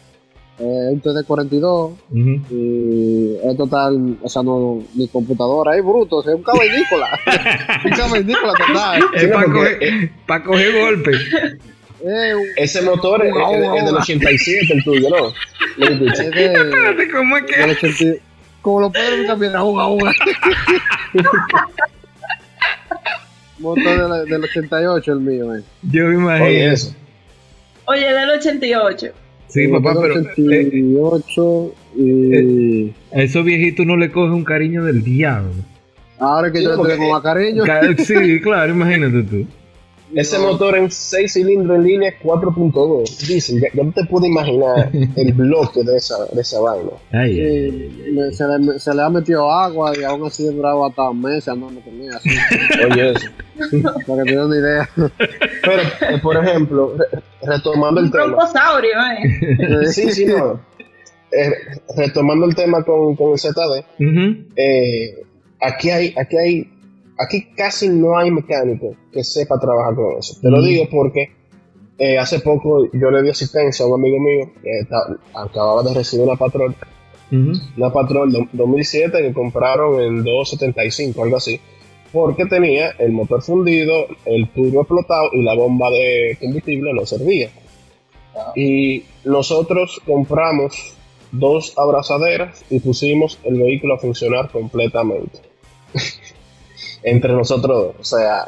Speaker 3: eh, un TD42
Speaker 1: Ujú.
Speaker 3: y es total, o sea, no, mi computadora es bruto, o sea, un cavernícola. un cavernícola total.
Speaker 1: Es
Speaker 4: Sí,
Speaker 1: para coger, pa' coger golpe.
Speaker 3: Es, un-
Speaker 4: Ese motor es, es- es del 87, el tuyo, ¿no? Lo escuché.
Speaker 3: es de,
Speaker 1: Espérate, ¿cómo es
Speaker 3: del,
Speaker 1: que?
Speaker 3: 80 como lo pueden cambiar a uga uga. Motor de la- del 88 el mío, eh.
Speaker 1: Yo me imagino.
Speaker 4: Oye, eso.
Speaker 2: Oye, del 88.
Speaker 1: Sí, papá,
Speaker 3: Motor
Speaker 1: pero eh,
Speaker 3: 88 y...
Speaker 1: a esos viejitos no le coge un cariño del diablo.
Speaker 3: Ahora que
Speaker 4: Sí,
Speaker 3: yo tengo más cariño.
Speaker 1: Ca- Sí, claro, imagínate tú.
Speaker 4: Ese motor en 6 cilindros en línea 4.2. Dicen, ya, ya no te puedo imaginar el bloque de esa, de esa vaina.
Speaker 1: Ay, ay,
Speaker 3: se, le, se le ha metido agua y aún así duraba hasta meses andando con ella, así,
Speaker 4: Oye, eso.
Speaker 3: para que te den una idea.
Speaker 4: Pero, eh, por ejemplo, re- retomando el
Speaker 2: Un
Speaker 4: tema.
Speaker 2: broncosaurio, ¿eh?
Speaker 4: Sí, sí, no. Eh, retomando el tema con, con el ZD, eh, aquí hay, aquí hay, aquí casi no hay mecánico que sepa trabajar con eso. Te lo
Speaker 1: Mm.
Speaker 4: digo porque eh, hace poco yo le di asistencia a un amigo mío que acababa de recibir una patrón, una patrón do- 2007 que compraron en 275, algo así, porque tenía el motor fundido, el turbo explotado y la bomba de combustible no servía. Y nosotros compramos dos abrazaderas y pusimos el vehículo a funcionar completamente. Entre nosotros dos. O sea,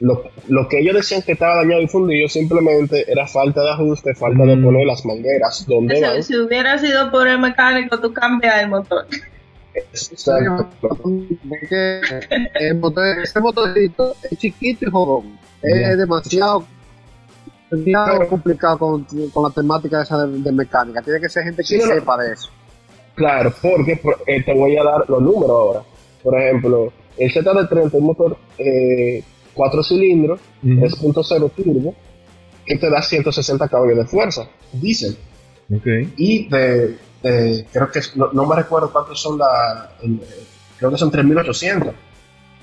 Speaker 4: lo, lo que ellos decían que estaba dañado y fundido simplemente era falta de ajuste, falta de
Speaker 1: Mm.
Speaker 4: poner las mangueras donde van.
Speaker 2: Si, si hubiera sido por el mecánico, tú cambias el motor.
Speaker 4: Exacto.
Speaker 3: El motor, ese motorcito es chiquito y jodón. Es demasiado, demasiado complicado con, con la temática esa de, de mecánica. Tiene que ser gente que
Speaker 4: Sí, no, no.
Speaker 3: sepa de eso.
Speaker 4: Claro, porque por- eh, te voy a dar los números ahora. Por ejemplo, el ZD30 es un motor 4 cilindros,
Speaker 1: Ujú.
Speaker 4: 3.0 turbo, que te da 160 caballos de fuerza, diésel.
Speaker 1: Ok.
Speaker 4: Y de, de- creo que no, no me recuerdo cuántos son la. el- creo que son 3800.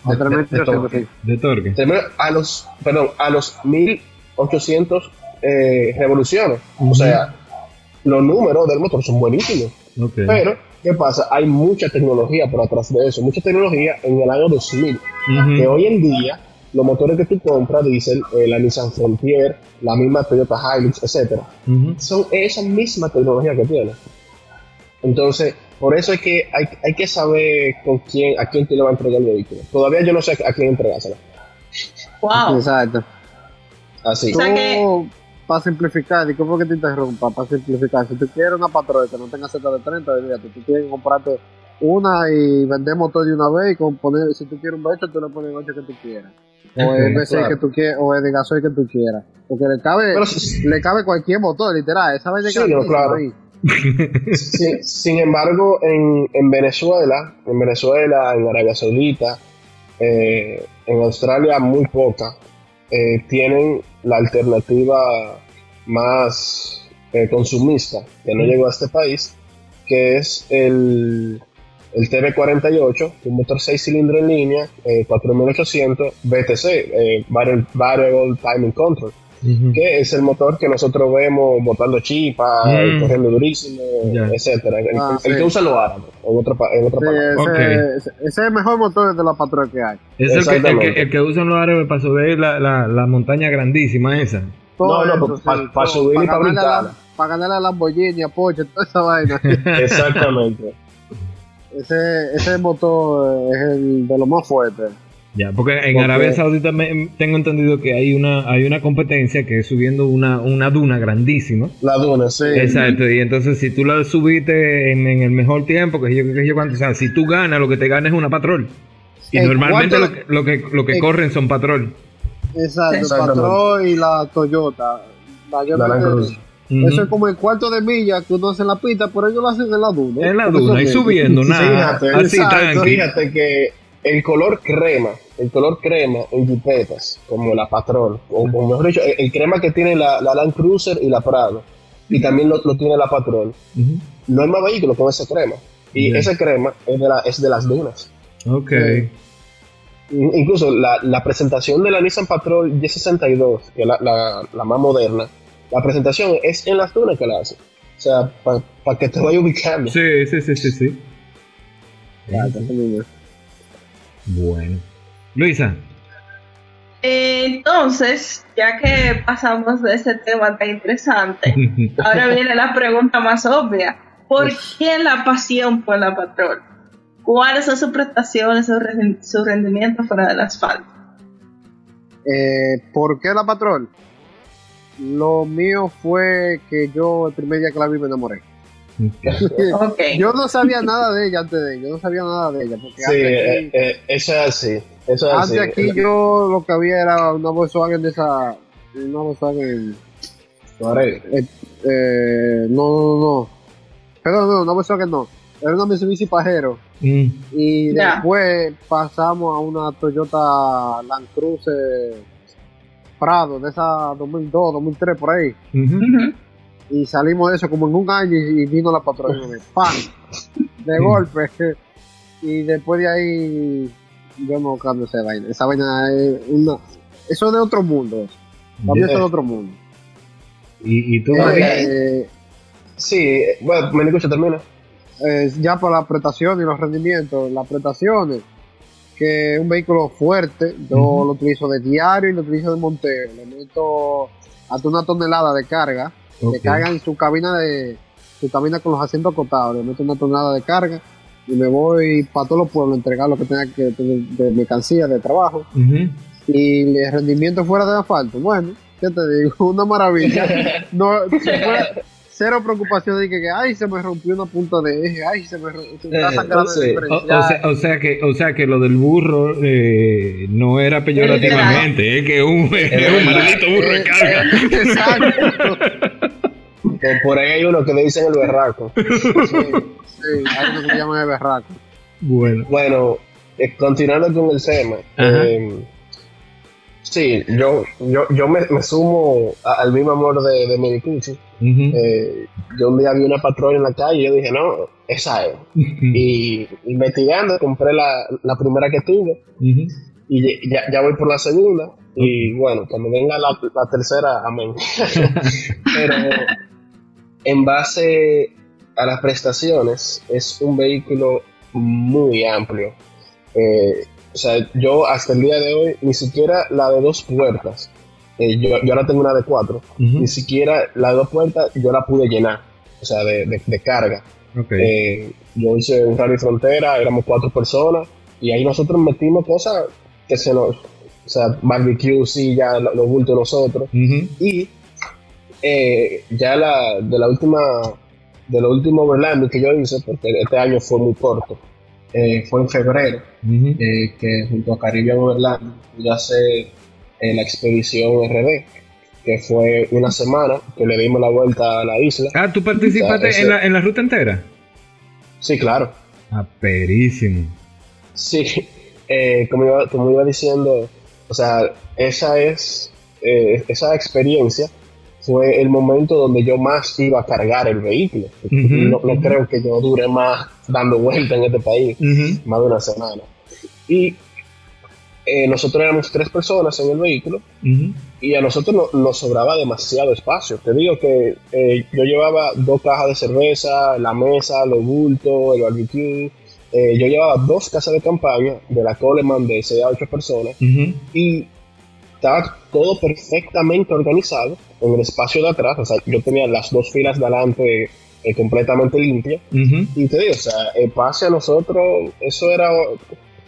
Speaker 3: De
Speaker 4: De- de- de
Speaker 3: 3.800,
Speaker 4: torque.
Speaker 1: De torque.
Speaker 4: 3.000 a los, perdón, a los 1800 eh, revoluciones. O sea, los números del motor son buenísimos. Pero, ¿qué pasa? Hay mucha tecnología por atrás de eso, mucha tecnología en el año 2000,
Speaker 1: Ujú.
Speaker 4: que hoy en día los motores que tú compras, diésel, eh, la Nissan Frontier, la misma Toyota Hilux, etcétera,
Speaker 1: Ujú.
Speaker 4: son esa misma tecnología que tiene. Entonces, por eso es que hay, hay que saber con quién, a quién tú le vas a entregar el vehículo. Todavía yo no sé a quién entregárselo.
Speaker 2: Wow.
Speaker 3: Exacto.
Speaker 4: Así.
Speaker 2: O sea que-
Speaker 3: para simplificar, disculpa que te interrumpa, para simplificar, si tú quieres una patrona que no tenga Z de 30, olvídate, tú tienes que comprarte una y vender motor de una vez y componer, si tú quieres un V8, tú le pones el 8 que tú quieras. O el V6
Speaker 4: claro.
Speaker 3: que tú quieras, o el de gasoil que tú quieras. Porque le cabe,
Speaker 4: Pero
Speaker 3: le cabe cualquier motor, literal, esa vez de
Speaker 4: Sí, no, claro. Sin, sin embargo, en, en Venezuela, en Venezuela, en Arabia Saudita, eh, en Australia muy poca, eh, tienen la alternativa más eh, consumista que no llegó a este país, que es el, el TB48, un motor 6 cilindros en línea, eh, 4800 BTC, eh, Variable, Variable Timing Control Que es el motor que nosotros vemos botando chispas,
Speaker 1: Mm.
Speaker 4: corriendo durísimo,
Speaker 1: Ya.
Speaker 4: etcétera. El,
Speaker 3: Ah,
Speaker 4: el
Speaker 3: sí.
Speaker 4: que usan los árabes, en otra, en otra
Speaker 3: Sí,
Speaker 4: palabra.
Speaker 3: ese, es el mejor motor de la patrona que hay.
Speaker 1: Es el que, el, que, el que usan los árabes para subir la, la, la montaña grandísima esa.
Speaker 3: Todo
Speaker 4: No, no,
Speaker 3: eso,
Speaker 4: pa-
Speaker 3: sí,
Speaker 4: pa
Speaker 3: todo,
Speaker 4: subir y pa
Speaker 3: ganarle a la-
Speaker 4: brincar.
Speaker 3: Para ganarle a Lamborghini, a Porsche, toda esa vaina.
Speaker 4: Exactamente.
Speaker 3: ese, ese motor es el de lo más fuerte.
Speaker 1: Ya, porque en
Speaker 4: Porque-
Speaker 1: Arabia Saudita me- tengo entendido que hay una hay una competencia que es subiendo una, una duna grandísima.
Speaker 4: La duna, sí.
Speaker 1: Exacto, y entonces si tú la subiste en, en el mejor tiempo, que yo que yo cuánto, o sea, si tú ganas, lo que te ganas es una patrol. Y
Speaker 3: ¿En
Speaker 1: normalmente lo que, lo que, lo que
Speaker 3: en-
Speaker 1: corren son patrol.
Speaker 3: Exacto. Patrol y la Toyota.
Speaker 4: La Land
Speaker 3: Mayormente,
Speaker 4: Cruiser.
Speaker 1: Ujú.
Speaker 3: Eso es como el cuarto de milla que uno hace en la pista, pero ellos lo hacen en la duna.
Speaker 1: En la duna y subiendo, nada.
Speaker 4: Fíjate,
Speaker 1: así
Speaker 3: exacto.
Speaker 4: Fíjate que el color crema, el color crema en jipetas, como la Patrol, o, o mejor dicho, el, el crema que tiene la, la Land Cruiser y la Prado, y también lo, lo tiene la Patrol,
Speaker 1: Ujú.
Speaker 4: no hay más vehículo con ese crema. Y
Speaker 1: Ya.
Speaker 4: ese crema es de, la, es de las dunas.
Speaker 1: Ok.
Speaker 4: Incluso la, la presentación de la Nissan Patrol Y62, que es la, la, la más moderna, la presentación es en las dunas que la hace. O sea, para que te vaya ubicando.
Speaker 1: Sí, sí, sí, sí, sí.
Speaker 3: Mismo.
Speaker 1: Bueno. Luisa.
Speaker 2: Entonces, ya que pasamos de ese tema tan interesante, ahora viene la pregunta más obvia. ¿Por qué la pasión por la patrón? ¿Cuáles son sus prestaciones, su, rendi- su rendimiento fuera del asfalto?
Speaker 3: Eh, ¿Por qué la patrón? Lo mío fue que yo el primer día que la vi me enamoré.
Speaker 2: Ok.
Speaker 3: Yo no sabía nada de ella antes de yo no sabía nada de ella porque
Speaker 4: Sí,
Speaker 3: antes,
Speaker 4: eh,
Speaker 3: aquí,
Speaker 4: eh, eso es así. Eso es
Speaker 3: antes
Speaker 4: así.
Speaker 3: aquí yo lo que había era una Volkswagen de esa una Volkswagen eh, eh, no no no perdón no una Volkswagen no era una Mitsubishi Pajero
Speaker 1: Mm.
Speaker 3: y
Speaker 2: Ya.
Speaker 3: después pasamos a una Toyota Land Cruiser Prado de esa 2002 2003 por ahí
Speaker 1: Ujú.
Speaker 2: Ujú.
Speaker 3: Y salimos de eso como en un año y, y vino la patrona de ¡pam! de golpe. Y después de ahí yo no cambio esa vaina. Esa vaina es una eso es de otro mundo. Para mí eso es de otro mundo.
Speaker 1: ¿Y, y tú,
Speaker 3: Eh, eh,
Speaker 4: Sí, bueno, me escucha, termina.
Speaker 3: eh, ya por la prestación y los rendimientos las prestaciones que es un vehículo fuerte yo lo utilizo de diario y lo utilizo de monteo. Le meto hasta una tonelada de carga
Speaker 1: Ok.
Speaker 3: que carga en su cabina de su cabina con los asientos acotados, le meto una tonelada de carga y me voy para todos los pueblos a entregar lo que tenga que de mercancía, de trabajo y el rendimiento fuera de asfalto, bueno, ¿qué te digo? Una maravilla. No, si fuera cero preocupación de que, que, ay se me rompió una punta de eje, ay se me, ro- se me está
Speaker 4: Eh, sí.
Speaker 3: el
Speaker 1: O, sea, o, sea que, o sea que lo del burro eh, no era peyorativamente, es que un, es un maldito burro de
Speaker 3: Eh,
Speaker 1: carga.
Speaker 3: Exacto.
Speaker 4: Que por ahí hay uno que le dicen el berraco.
Speaker 3: Sí, sí, hay uno que se llama de berraco.
Speaker 1: Bueno,
Speaker 4: Bueno, eh, continuando con el tema. Sí, yo, yo, yo me, me sumo a- al mismo amor de, de Mericucci.
Speaker 1: ujú.
Speaker 4: Eh, yo un día vi una patrona en la calle y yo dije, no, esa es. Y investigando, compré la, la primera que tuve y ya, ya voy por la segunda. Y bueno, cuando venga la, la tercera, amén. Pero en base a las prestaciones, es un vehículo muy amplio. Eh, o sea, yo hasta el día de hoy, ni siquiera la de dos puertas, eh, yo, yo ahora tengo una de cuatro, ni siquiera la de dos puertas yo la pude llenar, o sea, de, de- de carga.
Speaker 1: Ok.
Speaker 4: Eh, yo hice un rally frontera, éramos cuatro personas, y ahí nosotros metimos cosas que se nos, o sea, barbecue, silla, lo- los bultos nosotros, y eh, ya la, de la última, de lo último overlanding que yo hice, porque este año fue muy corto, eh, fue en febrero, eh, que junto a Caribbean pude hacer eh, la expedición RD, que fue una semana que le dimos la vuelta a la isla.
Speaker 1: Ah, ¿tú participaste
Speaker 4: Ese-
Speaker 1: en, la, en la ruta entera?
Speaker 4: Sí, claro.
Speaker 1: Ah, perísimo.
Speaker 4: Sí, eh, como, iba, como iba diciendo, o sea, esa es, eh, esa experiencia fue el momento donde yo más iba a cargar el vehículo. No, creo que yo dure más dando vuelta en este país, más de una semana. Y eh, nosotros éramos tres personas en el vehículo y a nosotros no- nos sobraba demasiado espacio. Te digo que eh, yo llevaba dos cajas de cerveza, la mesa, los bultos, el barbecue. Eh, yo llevaba dos casas de campaña de la Coleman de 6 a 8 personas y estaba todo perfectamente organizado en el espacio de atrás. O sea, yo tenía las dos filas de adelante eh, completamente limpias.
Speaker 1: Ujú.
Speaker 4: Y te digo, o sea, el pase a nosotros, eso era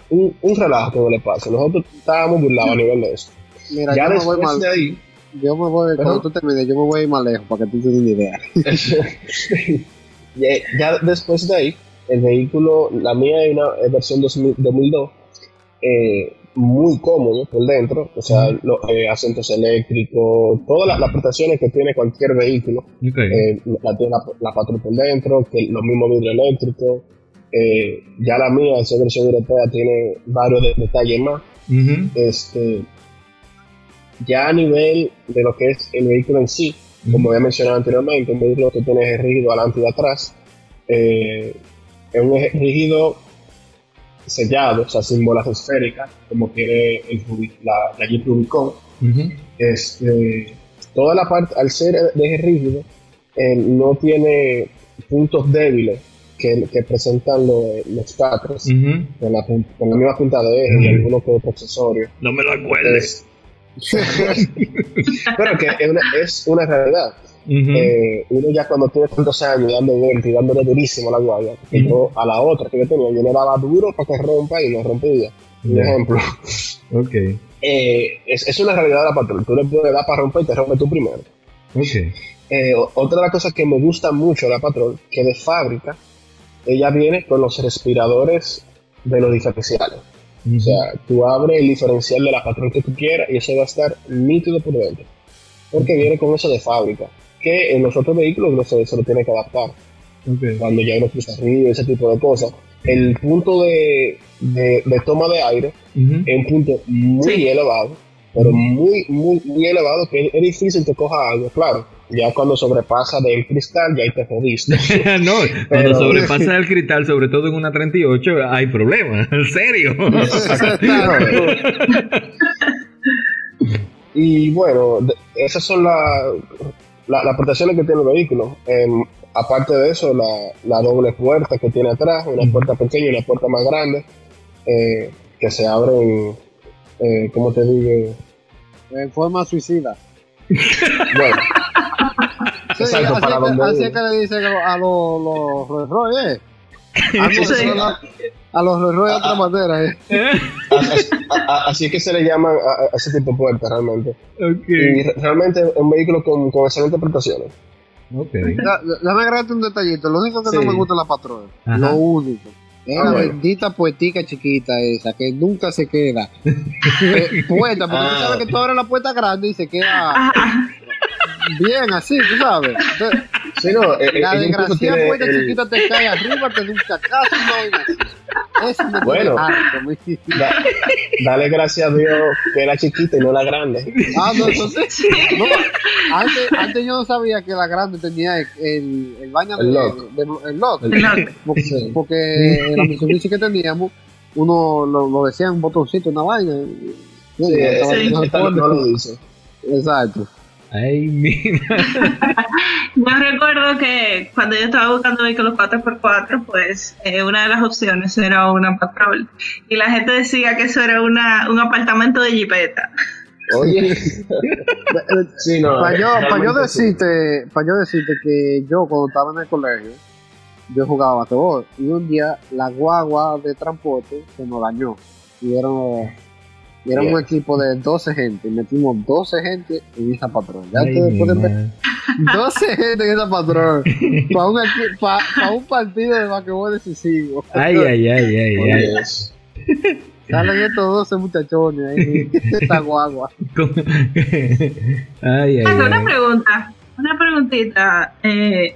Speaker 4: un, un relajo con el pase. Nosotros estábamos burlados a nivel de eso.
Speaker 3: Mira,
Speaker 4: ya
Speaker 3: yo me voy
Speaker 4: después
Speaker 3: mal,
Speaker 4: de ahí,
Speaker 3: yo me voy, cuando tú termines, yo me voy más lejos para que tú tengas una idea.
Speaker 4: ya, ya después de ahí, el vehículo, la mía es una es versión 2000 2002, eh, muy cómodo por dentro, o sea, los eh, asientos eléctricos, todas las, las prestaciones que tiene cualquier vehículo, eh, la tiene la, la patrulla por dentro, que los mismos vidrios eléctricos, eh, ya la mía, esa versión europea, tiene varios de- detalles más. Este, ya a nivel de lo que es el vehículo en sí, como había mencionado anteriormente, un vehículo que tiene rígido adelante y atrás, eh, es un rígido sellado, o sea, sin bolas esféricas, como quiere el, la, la Jeep Rubicon. Este, toda la parte, al ser de eje rígido, eh, no tiene puntos débiles que, que presentan los,
Speaker 1: Ujú.
Speaker 4: con, la, con misma punta de eje y
Speaker 1: Ujú.
Speaker 4: algunos que otros accesorios.
Speaker 1: No me lo acuerdes.
Speaker 4: Es- pero que es una, es una realidad. Eh, uno ya cuando tiene tantos años dando vueltas y dándole durísimo a la guagua, que yo a la otra que yo tenía, yo le daba duro para que rompa y no rompía. Un ejemplo.
Speaker 1: Ok.
Speaker 4: Eh, es, es, una realidad de la patrón. Tú le puedes dar para romper y te rompe tú primero. Eh, otra de las cosas que me gusta mucho de la patrón, que de fábrica, ella viene con los respiradores de los diferenciales. O sea, tú abres el diferencial de la patrón que tú quieras y eso va a estar nítido por dentro. Porque viene con eso de fábrica. Que en los otros vehículos no se, se lo tiene que adaptar. Cuando ya uno cruza río, ese tipo de cosas. El punto de, de, toma de aire es un punto muy elevado, pero muy, muy, muy elevado que es, difícil que coja algo, claro. Ya cuando sobrepasa del cristal, ya ahí te jodiste.
Speaker 1: no, cuando sobrepasa el cristal, sobre todo en una 38, hay problemas, en serio.
Speaker 4: y bueno, esas son las las protecciones que tiene el vehículo. Em, aparte de eso, la, doble puerta que tiene atrás, una puerta pequeña y una puerta más grande, eh, que se abren, eh, ¿cómo te digo?
Speaker 3: En forma suicida.
Speaker 4: bueno.
Speaker 3: Exacto, así, para que, así que le dicen a los, los Rolls Royce, A los Rolls de otra manera, eh.
Speaker 4: Así, es que se le llama a, ese tipo de puertas realmente. Y realmente es un vehículo con, con excelentes prestaciones.
Speaker 3: Okay. Déjame agregarte un detallito. Lo único que no me gusta es la patrona. Lo único. Es la bendita puertica chiquita esa, que nunca se queda. eh, puerta, porque tú sabes que tú abres la puerta grande y se queda bien así, tú sabes.
Speaker 4: Sí, no, eh,
Speaker 3: la desgracia puerta chiquita te cae arriba, te da un cacazo y Eso me
Speaker 4: bueno, dale gracias a Dios que era chiquita y no la grande.
Speaker 3: Ah, no, entonces. No, antes, antes yo no sabía que la grande tenía el, el, baño
Speaker 4: el
Speaker 3: de,
Speaker 4: lock.
Speaker 3: De, el lock. Porque, porque la Mitsubishi que teníamos, uno lo, lo decía en un botoncito, una vaina.
Speaker 4: Sí, sí, no, no, no lo dice.
Speaker 3: Exacto.
Speaker 1: Ay, mira.
Speaker 2: yo recuerdo que cuando yo estaba buscando vehículos 4x4, pues eh, una de las opciones era una patrol. Y la gente decía que eso era una, un apartamento de jipeta.
Speaker 4: Oye,
Speaker 3: sí, no, para yo, para yo decirte, para yo decirte que yo cuando estaba en el colegio, yo jugaba basquetbol y un día la guagua de transporte se nos dañó y era y era un equipo de 12 gente. Metimos 12 gente en esa patrón. Ya ustedes pueden ver. 12 gente en esa patrón. Para un, pa, pa un partido de basquetbol decisivo.
Speaker 1: Ay, ay, ay, ay, ay.
Speaker 3: Salen estos 12 muchachones ahí. Esta guagua.
Speaker 1: ay, ay,
Speaker 2: ay. Una pregunta. Una preguntita. Eh,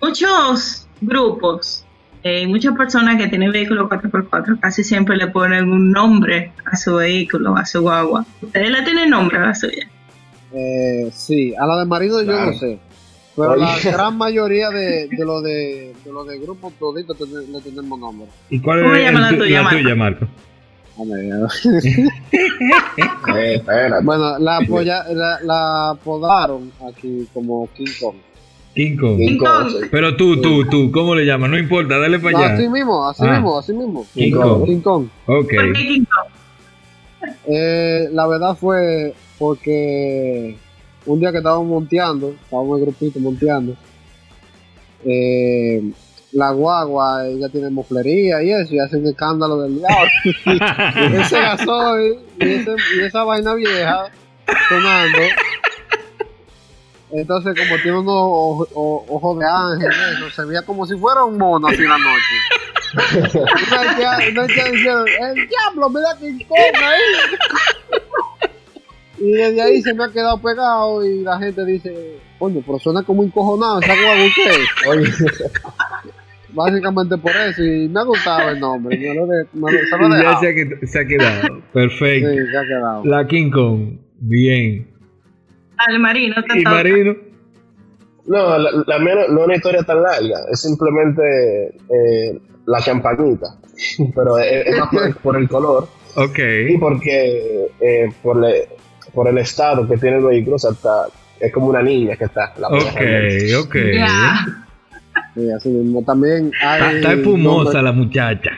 Speaker 2: muchos grupos eh, muchas personas que tienen vehículos 4x4 casi siempre le ponen un nombre a su vehículo, a su guagua. ¿Ustedes le tienen nombre a la suya?
Speaker 3: Eh, sí, a la de marido yo no sé. Pero la gran mayoría de, de los de, de, lo de grupos toditos le tenemos nombre.
Speaker 1: ¿Y cuál
Speaker 2: ¿Cómo
Speaker 1: es
Speaker 2: llama la,
Speaker 1: tu,
Speaker 2: tuya,
Speaker 1: la tuya, Marco?
Speaker 4: eh,
Speaker 3: bueno, la, apoya, la, la apodaron aquí como King Kong.
Speaker 1: King Kong.
Speaker 2: King Kong.
Speaker 1: Pero tú, tú, tú, ¿cómo le llamas? No importa, dale para allá.
Speaker 3: Así mismo, así
Speaker 1: Ah.
Speaker 3: mismo, así mismo.
Speaker 1: King Kong.
Speaker 3: King Kong.
Speaker 1: Ok.
Speaker 2: ¿Por qué King Kong?
Speaker 3: Eh, la verdad fue porque un día que estábamos monteando, estábamos en el grupito monteando, eh, la guagua ella tiene moflería y eso, y hace un escándalo del diablo. y ese gasoil y, ese- y esa vaina vieja sonando. Entonces, como tiene unos ojos, de ángel, eso, se veía como si fuera un mono así la noche. Una diciendo, el diablo, mira King Kong ahí. Y desde ahí se me ha quedado pegado y la gente dice, coño, pero suena como encojonado esa guagua usted.
Speaker 4: Oye,
Speaker 3: Básicamente por eso, y me ha gustado el nombre. Me lo de, me lo, se lo
Speaker 1: ya se ha, se ha quedado. Perfecto.
Speaker 3: Sí, se ha quedado.
Speaker 1: La King Kong. Bien.
Speaker 2: Al marino,
Speaker 1: ¿Y
Speaker 2: toca.
Speaker 1: Marino?
Speaker 4: no, la, la mía no, no es una historia tan larga, es simplemente eh, la champañita. Pero es, es más por, por el color
Speaker 1: Ok.
Speaker 4: y porque eh, por, le- por el estado que tiene el vehículo, o sea, está- es como una niña que está. La
Speaker 1: Ok, ok.
Speaker 2: Ya.
Speaker 3: Sí, así mismo. También hay.
Speaker 1: Está, espumosa
Speaker 3: nombres-
Speaker 1: la muchacha.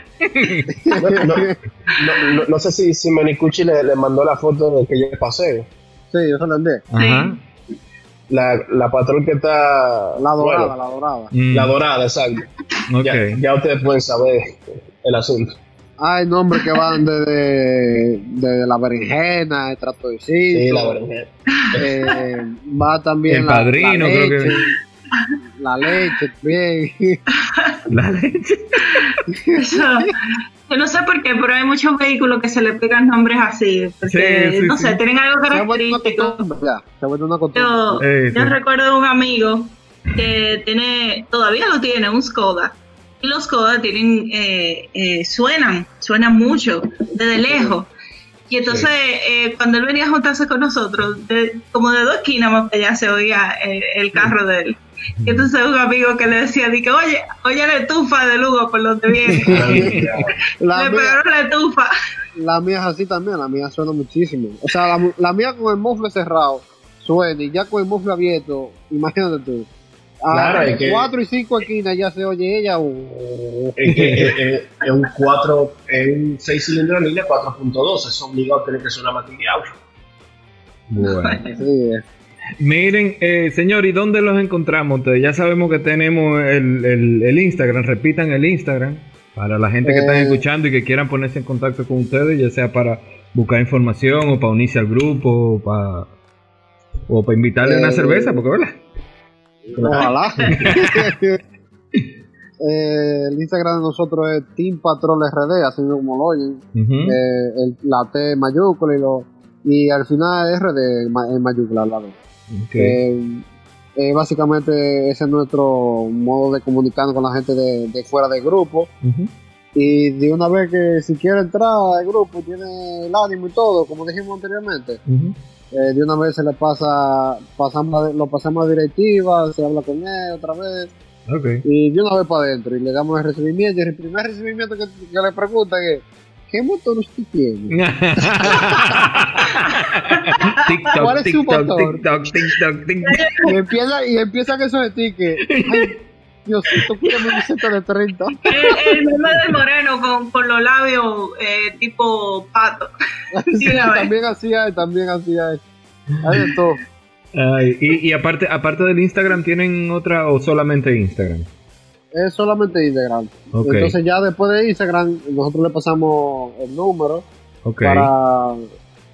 Speaker 4: No, no, no, no- no sé si, si Manicucci le, le mandó la foto de que yo pasé.
Speaker 3: Sí, yo se lo envié.
Speaker 1: Ajá.
Speaker 4: La, la patrón que está.
Speaker 3: La dorada,
Speaker 4: bueno,
Speaker 3: la dorada.
Speaker 1: Mm,
Speaker 4: la dorada, exacto.
Speaker 1: ok.
Speaker 4: Ya, ya ustedes pueden saber el asunto.
Speaker 3: Hay nombres que van desde, desde la berenjena, el trato de
Speaker 4: Sí, la berenjena.
Speaker 3: eh, va también
Speaker 1: El
Speaker 3: la,
Speaker 1: padrino,
Speaker 3: la
Speaker 1: creo que-
Speaker 3: leche, la leche también.
Speaker 1: La leche.
Speaker 2: Eso, yo no sé por qué, pero hay muchos vehículos que se le pegan nombres así. Porque,
Speaker 1: Sí, sí,
Speaker 2: no
Speaker 1: sí.
Speaker 2: sé, tienen algo
Speaker 3: Se ha vuelto una
Speaker 2: característico.
Speaker 3: costumbre, ya, se ha vuelto una costumbre.
Speaker 2: Yo,
Speaker 1: Eh,
Speaker 2: yo
Speaker 1: sí.
Speaker 2: recuerdo un amigo que tiene, todavía lo tiene, un Skoda. Y los Skoda tienen, eh, eh, suenan, suenan mucho, desde lejos. Y entonces, eh, cuando él venía a juntarse con nosotros, de- como de dos esquinas más allá se oía eh, el carro de él. Y entonces un amigo que le decía, di que, oye, oye la estufa de Lugo por donde viene.
Speaker 3: La
Speaker 2: le
Speaker 3: mía,
Speaker 2: pegaron la estufa.
Speaker 3: la mía es así también, la mía suena muchísimo. O sea, la, la mía con el mofle cerrado suena y ya con el mofle abierto, imagínate tú. A
Speaker 4: Claro, es que-
Speaker 3: cuatro y cinco esquinas ya se oye ella. uh,
Speaker 4: Es que es, es- es un 4, es un 6 cilindros en línea 4.2, es obligado a tener que sonar material.
Speaker 1: Bueno.
Speaker 3: sí, es.
Speaker 1: Miren, eh, señor, ¿y dónde los encontramos? ustedes? Ya sabemos que tenemos el, el- el Instagram, repitan el Instagram para la gente que
Speaker 3: Eh.
Speaker 1: están escuchando y que quieran ponerse en contacto con ustedes, ya sea para buscar información o para unirse al grupo o para, o para invitarle una
Speaker 3: Eh.
Speaker 1: cerveza, porque ¿verdad?
Speaker 3: Ojalá. Eh, el Instagram de nosotros es Team Patrol RD, así como lo oyen. Eh, el- la T mayúscula y, lo, y al final RD en mayúscula al lado. Eh, básicamente ese es nuestro modo de comunicarnos con la gente de, de fuera del grupo. Y de una vez que si quiere entrar al grupo, tiene el ánimo y todo, como dijimos anteriormente, eh, de una vez se le pasa, pasamos, lo pasamos a directiva, se habla con él otra vez, y de una vez para adentro, y le damos el recibimiento, y el primer recibimiento que, que le preguntan es, ¿qué motor usted tiene?
Speaker 1: TikTok,
Speaker 3: ¿Cuál es su
Speaker 1: TikTok,
Speaker 3: motor?
Speaker 1: TikTok, TikTok, TikTok.
Speaker 3: y, empieza, y empiezan esos stickers. Ay, Diosito, cuídame mi Z de 30.
Speaker 2: El, el meme del moreno con, con los labios eh, tipo pato.
Speaker 3: Sí, también hacía, también hacía eso. Hay de todo.
Speaker 1: Ay, y, y aparte, aparte del Instagram, ¿tienen otra o solamente Instagram?
Speaker 3: Es solamente Instagram. Entonces ya después de Instagram, nosotros le pasamos el número para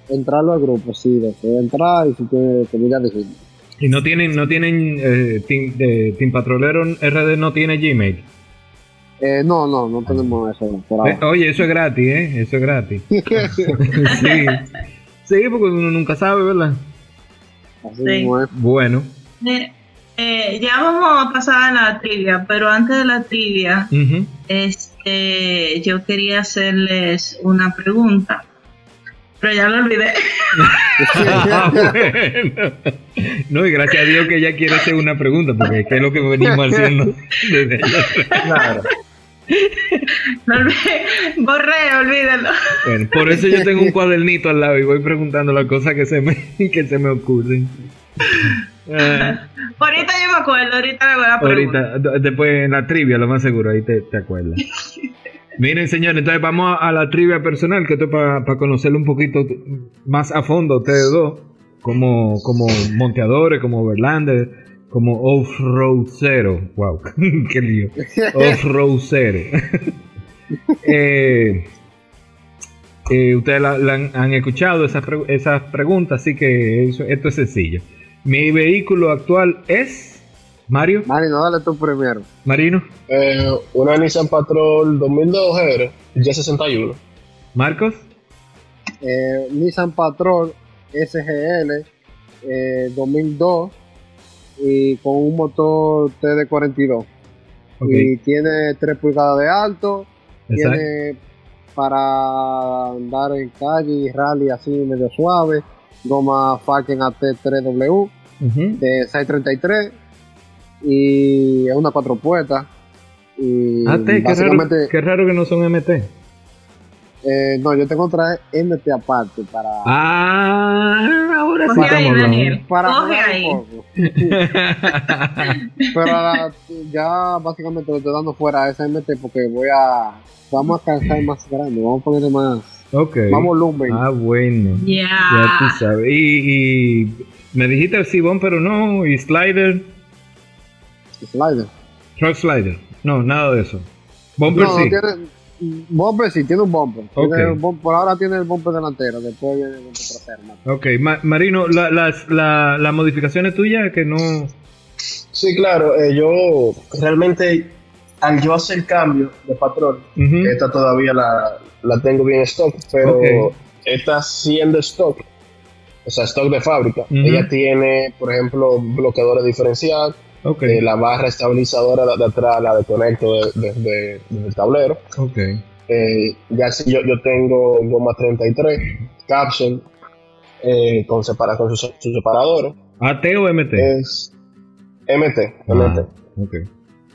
Speaker 3: entrarlo al grupo, sí, después entrar y si tiene, ya dijimos.
Speaker 1: Y no tienen, no tienen, eh, team, de Team Patrolero RD no tiene Gmail.
Speaker 3: Eh, no, no, no tenemos eso por
Speaker 1: Eh, oye, eso es gratis, ¿eh? Eso es gratis. sí. Sí, porque uno nunca sabe, ¿verdad?
Speaker 3: Así
Speaker 2: Sí.
Speaker 1: Bueno.
Speaker 2: Eh, eh, ya vamos a pasar a la trivia, pero antes de la trivia, este, yo quería hacerles una pregunta, pero ya lo olvidé.
Speaker 1: Ah, bueno. No, y gracias a Dios que ella quiere hacer una pregunta, porque es que es lo que venimos haciendo desde
Speaker 4: Claro.
Speaker 2: Olvidé. Borré, olvídalo.
Speaker 1: Bueno, por eso yo tengo un cuadernito al lado y voy preguntando las cosas que se me, que se me ocurren. Ah,
Speaker 2: Ahorita yo me acuerdo, ahorita le voy a
Speaker 1: ahorita, después en la trivia, lo más seguro, ahí te, te acuerdas. Miren, señores, entonces vamos a, la trivia personal, que esto es para conocerlo un poquito más a fondo a ustedes dos, como, como monteadores, como overlanders, como off-road cero. Wow, qué lío. Off-road cero. eh, eh, ustedes la- la han, han escuchado esas, pre- esas preguntas, así que eso- esto es sencillo. Mi vehículo actual es Mario,
Speaker 3: Marino, dale tú primero.
Speaker 1: Marino,
Speaker 4: Eh, una Nissan Patrol 2002 GR, G61.
Speaker 1: Marcos,
Speaker 3: Eh, Nissan Patrol SGL eh, 2002 y con un motor TD42.
Speaker 1: ok,
Speaker 3: Y tiene 3 pulgadas de alto,
Speaker 1: exacto.
Speaker 3: tiene para andar en calle y rally así medio suave, goma Falken AT3W
Speaker 1: Ujú.
Speaker 3: de 633 y es una cuatro puertas. Y
Speaker 1: Ah, te, qué, raro,
Speaker 3: básicamente,
Speaker 1: qué raro que no son MT.
Speaker 3: eh, no, yo tengo otra MT aparte para,
Speaker 1: Ah, ahora sí
Speaker 2: Coge ahí,
Speaker 1: estamos hablando.
Speaker 2: Daniel.
Speaker 3: para
Speaker 2: Coge ahí.
Speaker 3: un poco. Pero la- ya básicamente lo estoy dando fuera a esa MT porque voy a. Vamos a calzar más grande, vamos a ponerle más,
Speaker 1: ok.
Speaker 3: más volumen.
Speaker 2: Ah.
Speaker 1: Bueno.
Speaker 2: Ya.
Speaker 1: Ya tú sabes. Y, y Me dijiste el Sibón, pero no, y Slider,
Speaker 3: Slider.
Speaker 1: Truck Slider. No, nada de eso. Bumper
Speaker 3: No,
Speaker 1: sí.
Speaker 3: tiene, bumper sí, tiene un bumper. Tiene por ahora tiene el bumper delantero, después viene el bumper trasero. ¿no?
Speaker 1: Ok, Ma- Marino, la- las la, las modificaciones tuyas que no...
Speaker 4: Sí, claro, eh, yo realmente al yo hacer cambio de patrón, esta todavía la, la tengo bien stock, pero
Speaker 1: Ok.
Speaker 4: esta siendo stock, o sea, stock de fábrica, ella tiene, por ejemplo, bloqueadores diferencial, eh, la barra estabilizadora de, de atrás la de- desde desde el tablero.
Speaker 1: ok.
Speaker 4: Eh, ya si yo, yo tengo goma 33, capsule, eh, con, separa, con sus, sus separadores,
Speaker 1: ¿AT o MT?
Speaker 4: es MT,
Speaker 1: Ah,
Speaker 4: MT.
Speaker 1: ok.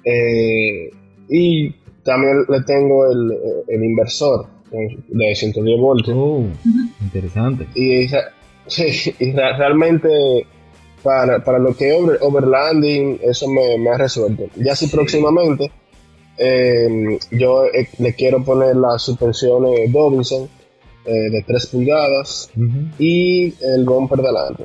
Speaker 4: Eh, y también le tengo el, el inversor eh, de 110 voltios.
Speaker 1: Oh, interesante.
Speaker 4: Y, sí, realmente para, para lo que es over- overlanding, eso me, me ha resuelto. Ya si próximamente eh, yo eh, le quiero poner las suspensiones Dobinson eh, de 3 pulgadas y el bumper delante.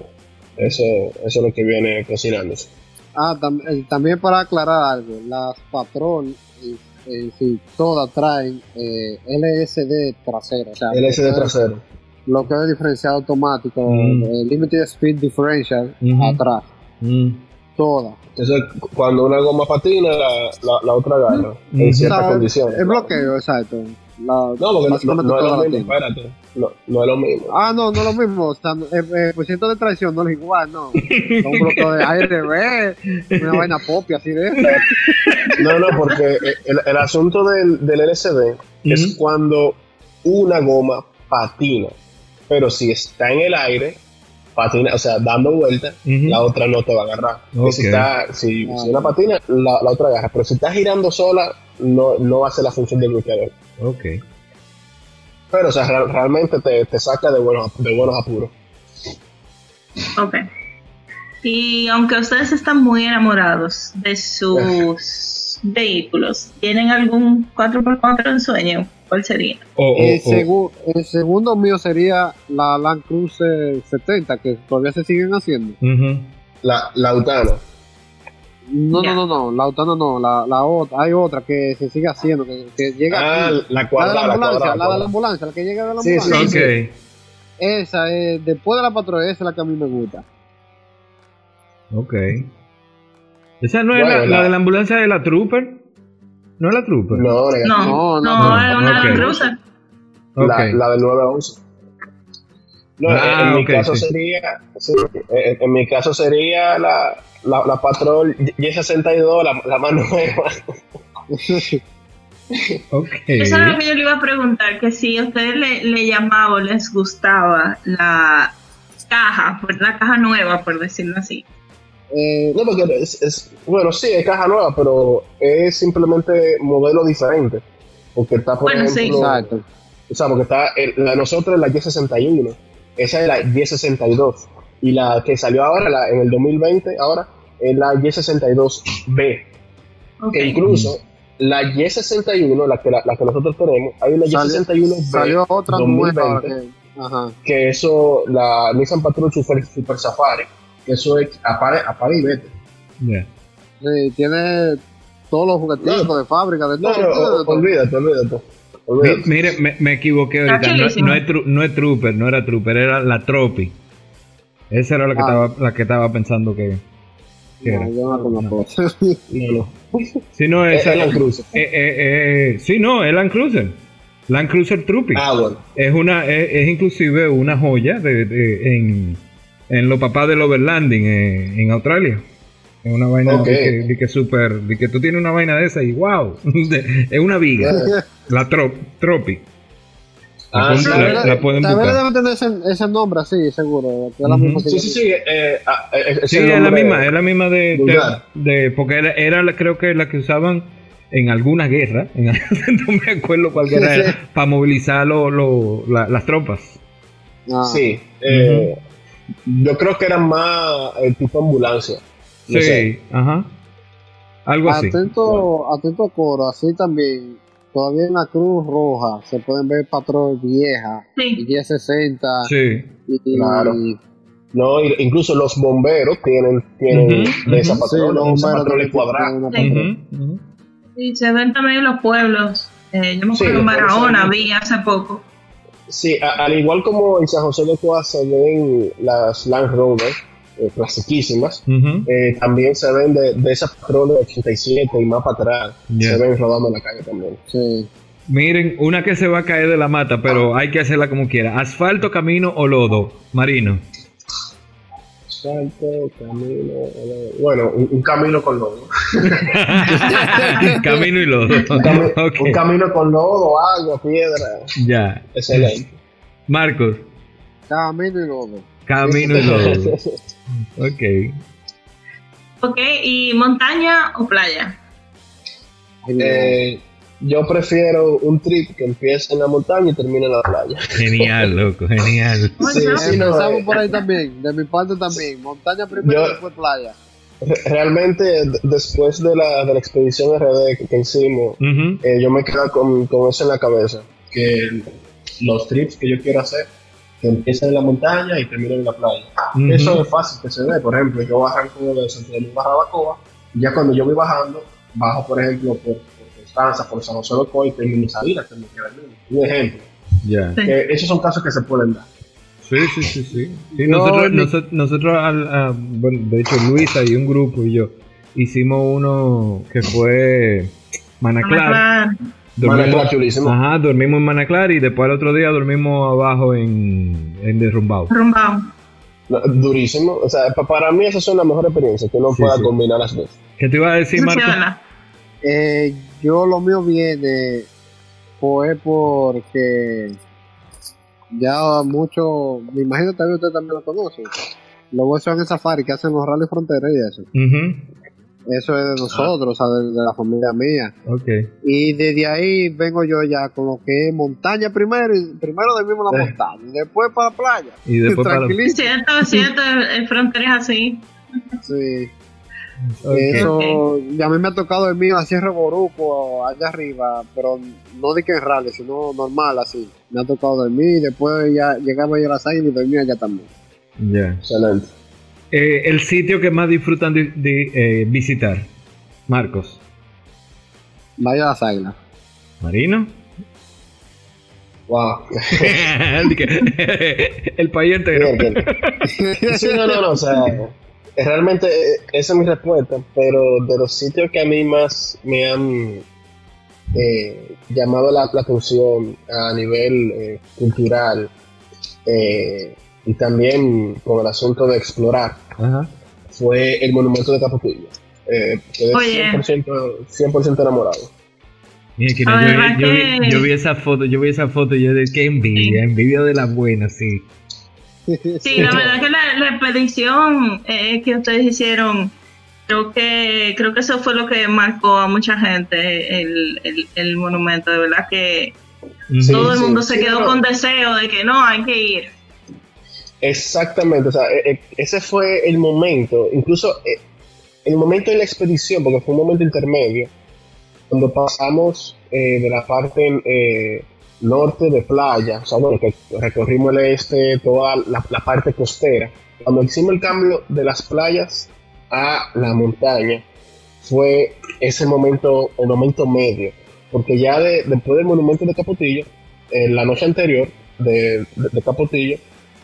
Speaker 4: Eso, eso es lo que viene cocinándose.
Speaker 3: Ah, tam- eh, también para aclarar algo, las Patrol en, en sí, todas traen eh, LSD trasero. O sea,
Speaker 4: LSD trasero.
Speaker 3: Lo que es diferencial automático,
Speaker 1: Mm.
Speaker 3: eh, Limited Speed Differential
Speaker 1: Ujú.
Speaker 3: atrás,
Speaker 1: Mm.
Speaker 3: todas.
Speaker 4: Entonces, cuando una goma patina, la, la, la otra agarra
Speaker 1: Mm.
Speaker 4: en ciertas condiciones.
Speaker 3: El bloqueo, exacto. La,
Speaker 4: No, porque no, no- no es lo mismo, espérate. No, no es lo mismo.
Speaker 3: Ah, no, no es lo mismo. O sea, el, el porciento de traición no es igual, no. Son un bloqueo de ARB, una vaina pop así de esa.
Speaker 4: No, no, porque el, el asunto del, del LCD es
Speaker 1: Ujú.
Speaker 4: cuando una goma patina. Pero si está en el aire, patina, o sea, dando vueltas,
Speaker 1: Ujú.
Speaker 4: la otra no te va a agarrar. Y
Speaker 1: Ok.
Speaker 4: Si, está, si,
Speaker 3: Ah.
Speaker 4: si una patina, la, la otra agarra. Pero si está girando sola, no, no va a hacer la función del bloqueador.
Speaker 1: Ok.
Speaker 4: Pero, o sea, real- realmente te, te saca de buenos, de buenos apuros.
Speaker 2: Ok. Y aunque ustedes están muy enamorados de sus vehículos, ¿tienen algún 4x4 en sueño? ¿Cuál sería?
Speaker 1: O, o-
Speaker 3: El, el segundo mío sería la Land Cruiser 70, que todavía se siguen haciendo.
Speaker 1: Ujú.
Speaker 4: La, la Autana.
Speaker 3: No,
Speaker 2: Ya.
Speaker 3: no, no, no, la Autana no, la, la otra, hay otra que se sigue haciendo, que, que llega
Speaker 4: Ah,
Speaker 3: aquí.
Speaker 4: la
Speaker 3: La de la
Speaker 4: la
Speaker 3: ambulancia,
Speaker 4: cuadrada.
Speaker 3: la de la ambulancia, la que llega de la
Speaker 4: Sí, sí,
Speaker 3: ambulancia.
Speaker 1: Ok.
Speaker 3: Esa es, después de la patrulla, esa es la que a mí me gusta.
Speaker 1: Ok. Esa no es
Speaker 4: Bueno,
Speaker 1: la,
Speaker 4: la-
Speaker 1: la de la ambulancia de la Trooper. ¿No es la Trooper?
Speaker 4: No.
Speaker 2: No,
Speaker 3: No,
Speaker 2: no,
Speaker 3: no.
Speaker 1: Ok.
Speaker 4: la, la del 9 a 11. No,
Speaker 1: Ah,
Speaker 4: en, en mi caso
Speaker 1: sí.
Speaker 4: sería, sí, en, en mi caso sería la, la, la Patrol Y62, la, la más nueva.
Speaker 1: Ok.
Speaker 2: Eso era lo que yo le iba a preguntar, que si a ustedes le, le llamaba o les gustaba la caja, pues la caja nueva, por decirlo así.
Speaker 3: Eh,
Speaker 4: No, porque es, es- bueno, sí, es caja nueva, pero es simplemente modelo diferente. Porque está, por
Speaker 2: Bueno, sí.
Speaker 4: ejemplo,
Speaker 3: exacto.
Speaker 4: o sea, porque está, el- la de nosotros es la Y61, esa es la Y62, y la que salió ahora, la, en el 2020, ahora, es la Y62B.
Speaker 2: Ok.
Speaker 4: Que incluso la Y61, la que, la, la que nosotros tenemos, hay una
Speaker 3: Salió-
Speaker 4: Y61B
Speaker 3: Salió otra
Speaker 4: 2020,
Speaker 3: nueva ahora que, ajá.
Speaker 4: que eso, la Nissan Patrol Super, Super Safari, que eso es apaga, apaga y vete.
Speaker 3: Sí, tiene todos los juguetitos
Speaker 4: No.
Speaker 3: de fábrica, de
Speaker 4: no,
Speaker 3: todo.
Speaker 4: olvídate, olvídate.
Speaker 1: Mire, me, me equivoqué ahorita. No, es tru- no es Trooper, no era Trooper, era la Tropi. Esa era la que,
Speaker 3: Ah.
Speaker 1: estaba, la que estaba pensando que. que
Speaker 3: No,
Speaker 1: era.
Speaker 3: yo no conozco.
Speaker 4: No, no.
Speaker 1: Si no,
Speaker 4: Es
Speaker 1: esa.
Speaker 4: Land Cruiser.
Speaker 1: Eh, eh, eh, sí, no, es Land Cruiser. Land Cruiser Troopy.
Speaker 4: Ah, bueno.
Speaker 1: Es una, es, es inclusive una joya de, de- en, en los papás del overlanding eh, en Australia. Es una vaina
Speaker 4: Ok.
Speaker 1: de que, de que super, de que tú tienes una vaina de esa y wow, de- es una viga, la trop, Tropi. La,
Speaker 4: Ah, sí,
Speaker 1: la-
Speaker 4: la-
Speaker 1: la pueden buscar.
Speaker 3: debe tener ese, ese nombre así, seguro. Que es la
Speaker 1: Ujú.
Speaker 3: misma que
Speaker 4: Sí, sí, sí. Eh, ah, eh, ese
Speaker 1: Sí, es la misma, es la misma de, de,
Speaker 4: vulgar.
Speaker 1: de- porque era, era la- creo que la que usaban en alguna guerra, en- no me acuerdo cuál guerra
Speaker 3: Sí,
Speaker 1: era,
Speaker 3: sí.
Speaker 1: para movilizar lo- lo- la- las tropas.
Speaker 3: Ah,
Speaker 4: Sí. eh, Yo creo que era más el tipo ambulancia. No
Speaker 1: Sí,
Speaker 4: sé.
Speaker 1: ajá. Algo así.
Speaker 3: Atento, atento a coro, así también. Todavía en la Cruz Roja se pueden ver patrón vieja,
Speaker 2: Sí.
Speaker 3: y 1060
Speaker 1: Sí.
Speaker 3: y,
Speaker 4: Claro.
Speaker 3: y
Speaker 4: No, incluso los bomberos tienen, tienen
Speaker 1: Ujú,
Speaker 4: de esa.
Speaker 3: Sí,
Speaker 4: patrona, esa
Speaker 3: también
Speaker 4: cuadrada.
Speaker 2: Y se ven también en los pueblos. Eh, yo me
Speaker 4: Sí,
Speaker 2: acuerdo en
Speaker 4: los pueblos
Speaker 2: Barahona, vi hace poco.
Speaker 4: Sí, a- al igual como en San José de Ocoa se ven las Land Rover, eh, clasiquísimas, eh, también se ven de, de esa patrona de 87 y más para atrás, se ven rodando en la calle también.
Speaker 3: Sí.
Speaker 1: Miren, una que se va a caer de la mata, pero hay que hacerla como quiera. Asfalto, camino o lodo, Marino.
Speaker 4: Asfalto, camino, eh, bueno, un, un camino con lodo.
Speaker 1: camino y lodo.
Speaker 4: Un, cami- un camino con lodo, agua, piedra,
Speaker 1: Ya.
Speaker 4: excelente.
Speaker 1: Marcos,
Speaker 3: Camino y lodo.
Speaker 1: camino y lodo. Ok.
Speaker 2: Ok, ¿y montaña o playa?
Speaker 4: Eh, yo prefiero un trip que empiece en la montaña y termine en la playa.
Speaker 1: Genial, loco, genial.
Speaker 4: Sí, sí, no, eh,
Speaker 3: por ahí también, de mi parte también. Montaña primero,
Speaker 4: Yo-
Speaker 3: después playa.
Speaker 4: Re- Realmente, después de la, de la expedición RD que, que hicimos, eh, yo me quedo con, con eso en la cabeza. Que los trips que yo quiero hacer, que empiecen en la montaña y terminen en la playa. Eso es fácil que se ve. Por ejemplo, yo arranco de Santo Domingo a Jarabacoa, y ya cuando yo voy bajando, bajo, por ejemplo, por, por Constanza, por San José de Ocoa y termino en Sabina, que me queda el mismo. Un ejemplo.
Speaker 2: Sí.
Speaker 4: Que esos son casos que se pueden dar.
Speaker 1: Sí, sí, sí, sí. Sí,
Speaker 3: No,
Speaker 1: nosotros,
Speaker 3: ni-
Speaker 1: nosotros, nosotros al- a- bueno, de hecho, Luisa y un grupo y yo hicimos uno que fue Manaclar.
Speaker 2: Manaclar.
Speaker 1: Dormimos,
Speaker 4: Manaclar, chulísimo.
Speaker 1: ajá, dormimos en Manaclar y después al otro día dormimos abajo en, en Derrumbado.
Speaker 2: Rumbao.
Speaker 4: No, Durísimo. O sea, pa- para mí esas son las mejores experiencias que uno
Speaker 1: Sí,
Speaker 4: pueda
Speaker 1: sí.
Speaker 4: combinar las dos.
Speaker 1: ¿Qué te iba a decir, Marco?
Speaker 3: Eh, yo lo mío viene fue porque ya mucho, me imagino que también usted también lo conoce. Los huesos en safari que hacen los rally fronteras y eso. Eso es de nosotros, o sea, de, de la familia mía.
Speaker 1: Ok.
Speaker 3: Y desde ahí vengo yo ya con lo que es montaña primero, y primero dormimos en la
Speaker 4: Eh.
Speaker 3: montaña, y después para la playa.
Speaker 1: Y después para-
Speaker 2: Es
Speaker 3: Tranquilito.
Speaker 2: cierto, es cierto, el, frontera es así.
Speaker 3: Sí.
Speaker 1: Ok.
Speaker 3: Eso, y a mí me ha tocado el mío así Reboruco, allá arriba, pero no de que en rally, sino normal así. Me ha tocado dormir, después ya llegaba yo a las águilas y dormía allá también.
Speaker 1: Ya.
Speaker 4: Excelente.
Speaker 1: Eh, el sitio que más disfrutan de, de, eh, visitar, Marcos.
Speaker 3: Vaya a las águilas.
Speaker 1: Marino.
Speaker 4: Wow.
Speaker 1: el país entero.
Speaker 4: Sí, no, no, no. O sea, realmente eh, esa es mi respuesta. Pero de los sitios que a mí más me han eh, llamado la, la atención a nivel eh, cultural eh, y también con el asunto de explorar
Speaker 1: Ajá.
Speaker 4: fue el monumento de Capotillo. Eh, quedé
Speaker 2: Oye.
Speaker 4: 100%, 100% enamorado.
Speaker 1: Mira, que
Speaker 2: Ah,
Speaker 1: yo,
Speaker 2: ¿verdad
Speaker 1: yo vi, yo vi esa foto, yo vi esa foto y yo de qué envidia, envidia de la buena, sí.
Speaker 2: Sí, la verdad que la, la expedición eh, que ustedes hicieron, creo que creo que eso fue lo que marcó a mucha gente el, el, el monumento. De verdad que
Speaker 4: Sí,
Speaker 2: todo el mundo
Speaker 4: sí,
Speaker 2: se quedó
Speaker 4: no.
Speaker 2: con deseo de que no, hay que ir.
Speaker 4: Exactamente, o sea, eh, eh, ese fue el momento, incluso eh, el momento de la expedición, porque fue un momento intermedio, cuando pasamos eh, de la parte eh, norte de playa, o sea, bueno, que recorrimos el este, toda la, parte costera, cuando hicimos el cambio de las playas a la montaña, fue ese momento, el momento medio, porque ya de- después del monumento de Capotillo, la noche anterior de, de- de Capotillo,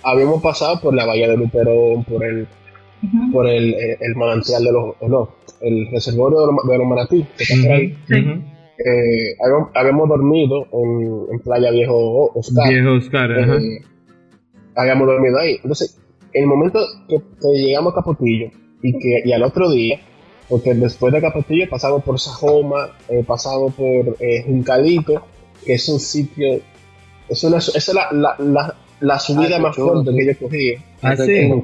Speaker 4: habíamos pasado por la bahía de Luperón, por el, por el, eh, el manantial de los, no, el reservorio de los, de los manatí, que está por ahí. Eh, habíamos, habíamos dormido en, en Playa Viejo Oscar.
Speaker 1: Viejo Oscar, ajá.
Speaker 4: Eh, habíamos dormido ahí. Entonces, el momento que, que llegamos a Capotillo y que y al otro día, porque después de Capotillo pasamos por Sajoma, eh, pasamos por eh, Juncalito, que es un sitio, es una, esa es la, la, la, la subida
Speaker 3: Ah,
Speaker 4: más fuerte que yo cogí.
Speaker 1: Ah,
Speaker 3: Ese
Speaker 1: sí.
Speaker 4: En.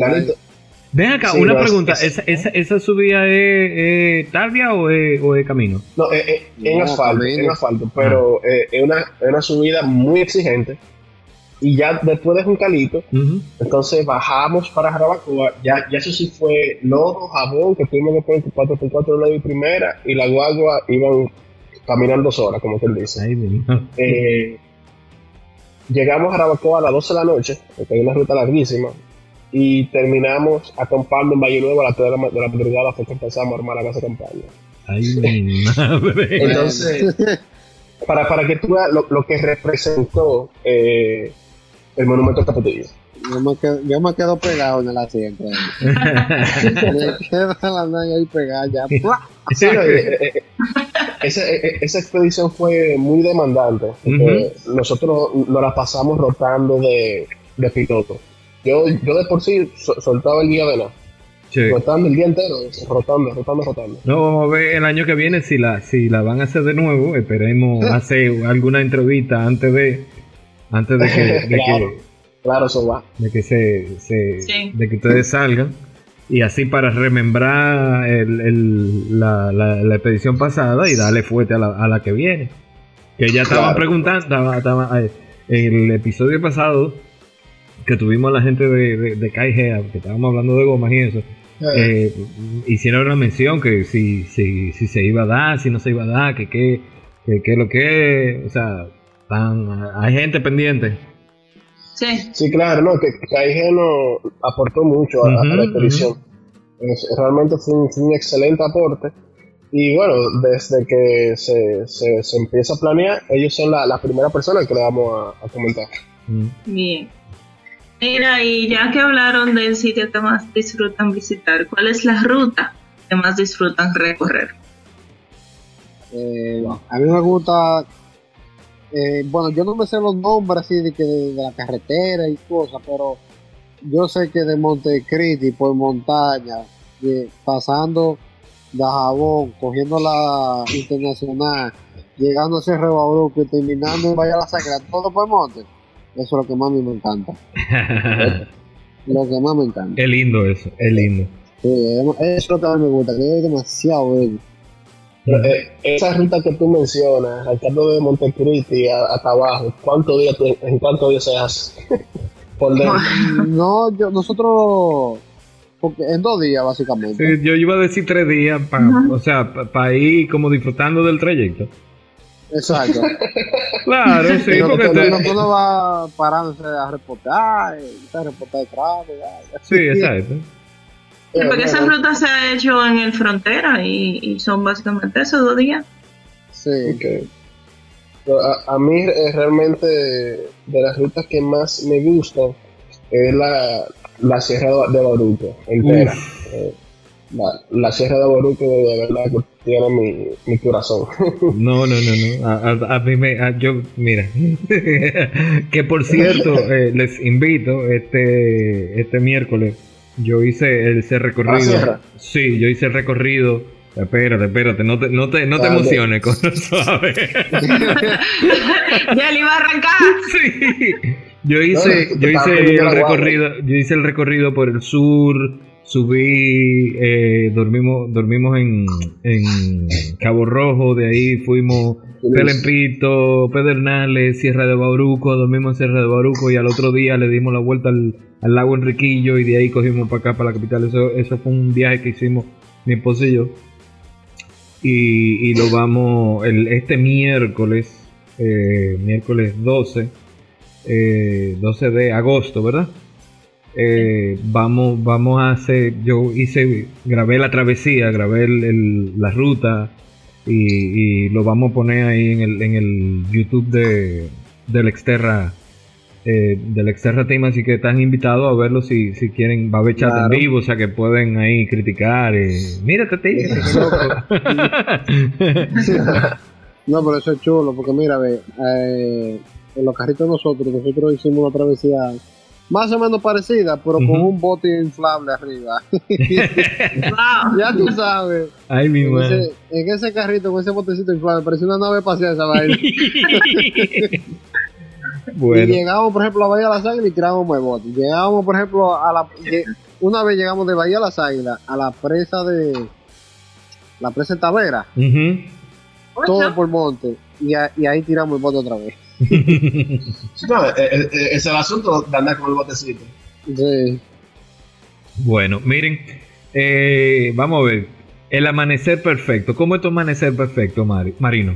Speaker 1: Ven acá,
Speaker 4: Sí,
Speaker 1: una
Speaker 4: no, es-
Speaker 1: pregunta.
Speaker 4: es-
Speaker 1: ¿Esa, esa, esa subida es, es tardia o es, o es camino?
Speaker 4: No, eh, eh, en
Speaker 3: No,
Speaker 4: asfalto,
Speaker 3: camino.
Speaker 4: en asfalto, pero eh, es, una, es una subida muy exigente. Y ya después de Juncalito,
Speaker 1: Ujú.
Speaker 4: entonces bajamos para Jarabacoa. Ya, ya eso sí fue lodo, jabón, que tuvimos que poner 4x4 en la primera y la guagua iban caminando dos horas, como que él dice.
Speaker 1: Ay.
Speaker 4: Eh, llegamos a Jarabacoa a las 12 de la noche, porque hay una ruta larguísima. y terminamos acampando en Valle Nuevo a las 3 de la, de la madrugada en Valle Nuevo a las 3 de la, de la madrugada fue que empezamos a armar la casa de campaña.
Speaker 1: Ay, mi madre.
Speaker 4: Entonces, para, para que tú veas lo, lo que representó eh, el monumento Capetillo.
Speaker 3: Yo me, quedo, yo me quedo pegado en el asiento. me quedo la ahí pegada ya.
Speaker 4: Sí, no, eh, eh, esa, eh, esa, expedición fue muy demandante. Uh -huh. Nosotros nos la pasamos rotando de, de piloto. Yo, yo de por sí soltaba el día de nada. Sí. Rotando el día entero, rotando, rotando, rotando.
Speaker 1: No, vamos a ver el año que viene si la, si la van a hacer de nuevo. Esperemos hacer alguna entrevista antes de, antes de que, de
Speaker 4: claro,
Speaker 1: que,
Speaker 4: claro, eso va.
Speaker 1: de que se, se sí. de que ustedes salgan. Y así para remembrar el, el, la, la, la, expedición pasada y darle fuerte a la, a la que viene. Que ya estaban claro. preguntando, estaba, estaba, el episodio pasado que tuvimos a la gente de, de, de que estábamos hablando de gomas y eso, eh, hicieron una mención que si, si, si se iba a dar, si no se iba a dar, que qué que, que, lo que o sea, tan, hay gente pendiente.
Speaker 2: Sí.
Speaker 4: Sí, claro, no, que Caigea no aportó mucho a, uh -huh, a la expedición. Uh -huh. es, realmente fue un, fue un, excelente aporte. Y bueno, desde que se, se, se empieza a planear, ellos son la, la primera persona que le vamos a, a comentar.
Speaker 2: Bien. Mira, y ya que hablaron del sitio que más disfrutan visitar, ¿cuál es la ruta que más disfrutan recorrer?
Speaker 3: Eh, a mí me gusta, eh, bueno, yo no me sé los nombres así de, que de, de la carretera y cosas, pero yo sé que de Montecristi por montaña, de, pasando de Jabón, cogiendo la internacional, llegando a Cerro Bauruco y terminando en Valle la Sacra, todo por monte eso es lo que más me encanta. lo que más me encanta.
Speaker 1: Es lindo eso, es lindo.
Speaker 3: Sí, eso es lo que más me gusta, que es demasiado bello.
Speaker 4: Pero, eh, esa ruta que tú mencionas, Ricardo de Montecristi hasta abajo, ¿cuántos días ¿en cuántos días se hace?
Speaker 3: Por dentro. No, yo, nosotros, porque en dos días básicamente.
Speaker 1: Sí, yo iba a decir tres días, pa, uh -huh. o sea, para pa ir como disfrutando del trayecto.
Speaker 3: Exacto.
Speaker 1: claro, sí,
Speaker 3: pero
Speaker 1: porque
Speaker 3: te... uno, uno va parándose a reportar, a reportar el tráfico.
Speaker 1: Sí, exacto.
Speaker 2: Sí, porque esa ruta se ha hecho en el frontera y, y son básicamente esos dos días.
Speaker 3: Sí.
Speaker 4: Okay. A, a, mí eh, realmente de las rutas que más me gustan es la, la Sierra de Baruco entera. Eh, la, la, Sierra de Baruco de verdad que tiene mi, mi corazón.
Speaker 1: No, no, no, no. A, a, a mí me, yo, mira, que por cierto, eh, les invito este, este miércoles. Yo hice ese recorrido. Sí, yo hice el recorrido. Espérate, espérate, no te, no te, no te emociones con suave.
Speaker 2: ya le iba a arrancar.
Speaker 1: Sí. Yo hice, no, yo hice el recorrido, yo hice el recorrido por el sur, subí, eh, dormimos, dormimos en, en Cabo Rojo, de ahí fuimos Pelempito, Pedernales, Sierra de Bauruco, dormimos en Sierra de Bauruco y al otro día le dimos la vuelta al, al lago Enriquillo y de ahí cogimos para acá, para la capital. Eso, eso fue un viaje que hicimos mi esposa y yo. Y, y lo vamos el, este miércoles, eh, miércoles 12, eh, 12 de agosto, ¿verdad? Eh, vamos, vamos a hacer, yo hice, grabé la travesía, grabé el, el, la ruta y, y, lo vamos a poner ahí en el, en el YouTube de, del Exterra, eh, del Exterra Team, así que están invitados a verlo si, si quieren, va a haber chat claro. en vivo, o sea que pueden ahí criticar, eh, mírate, te
Speaker 3: No, pero eso es chulo, porque mira, ve, eh, en los carritos de nosotros, nosotros hicimos una travesía más o menos parecida, pero uh -huh. con un bote inflable arriba. ya tú sabes.
Speaker 1: Ay, mi
Speaker 3: en, ese, en ese, carrito, con ese botecito inflable, parecía una nave espacial esa vaina. bueno. Y llegamos, por ejemplo, a Bahía de las Águilas y tirábamos el bote. Llegábamos, por ejemplo, a la. Una vez llegamos de Bahía de las Águilas a la presa de. La presa de Tavera.
Speaker 1: Uh -huh.
Speaker 3: Todo por monte. Y, a, y ahí tiramos el bote otra vez
Speaker 4: no, es, es, el asunto de andar con el botecito.
Speaker 3: Sí.
Speaker 1: Bueno, miren, eh, vamos a ver. El amanecer perfecto. ¿Cómo es tu amanecer perfecto, Mari, Marino?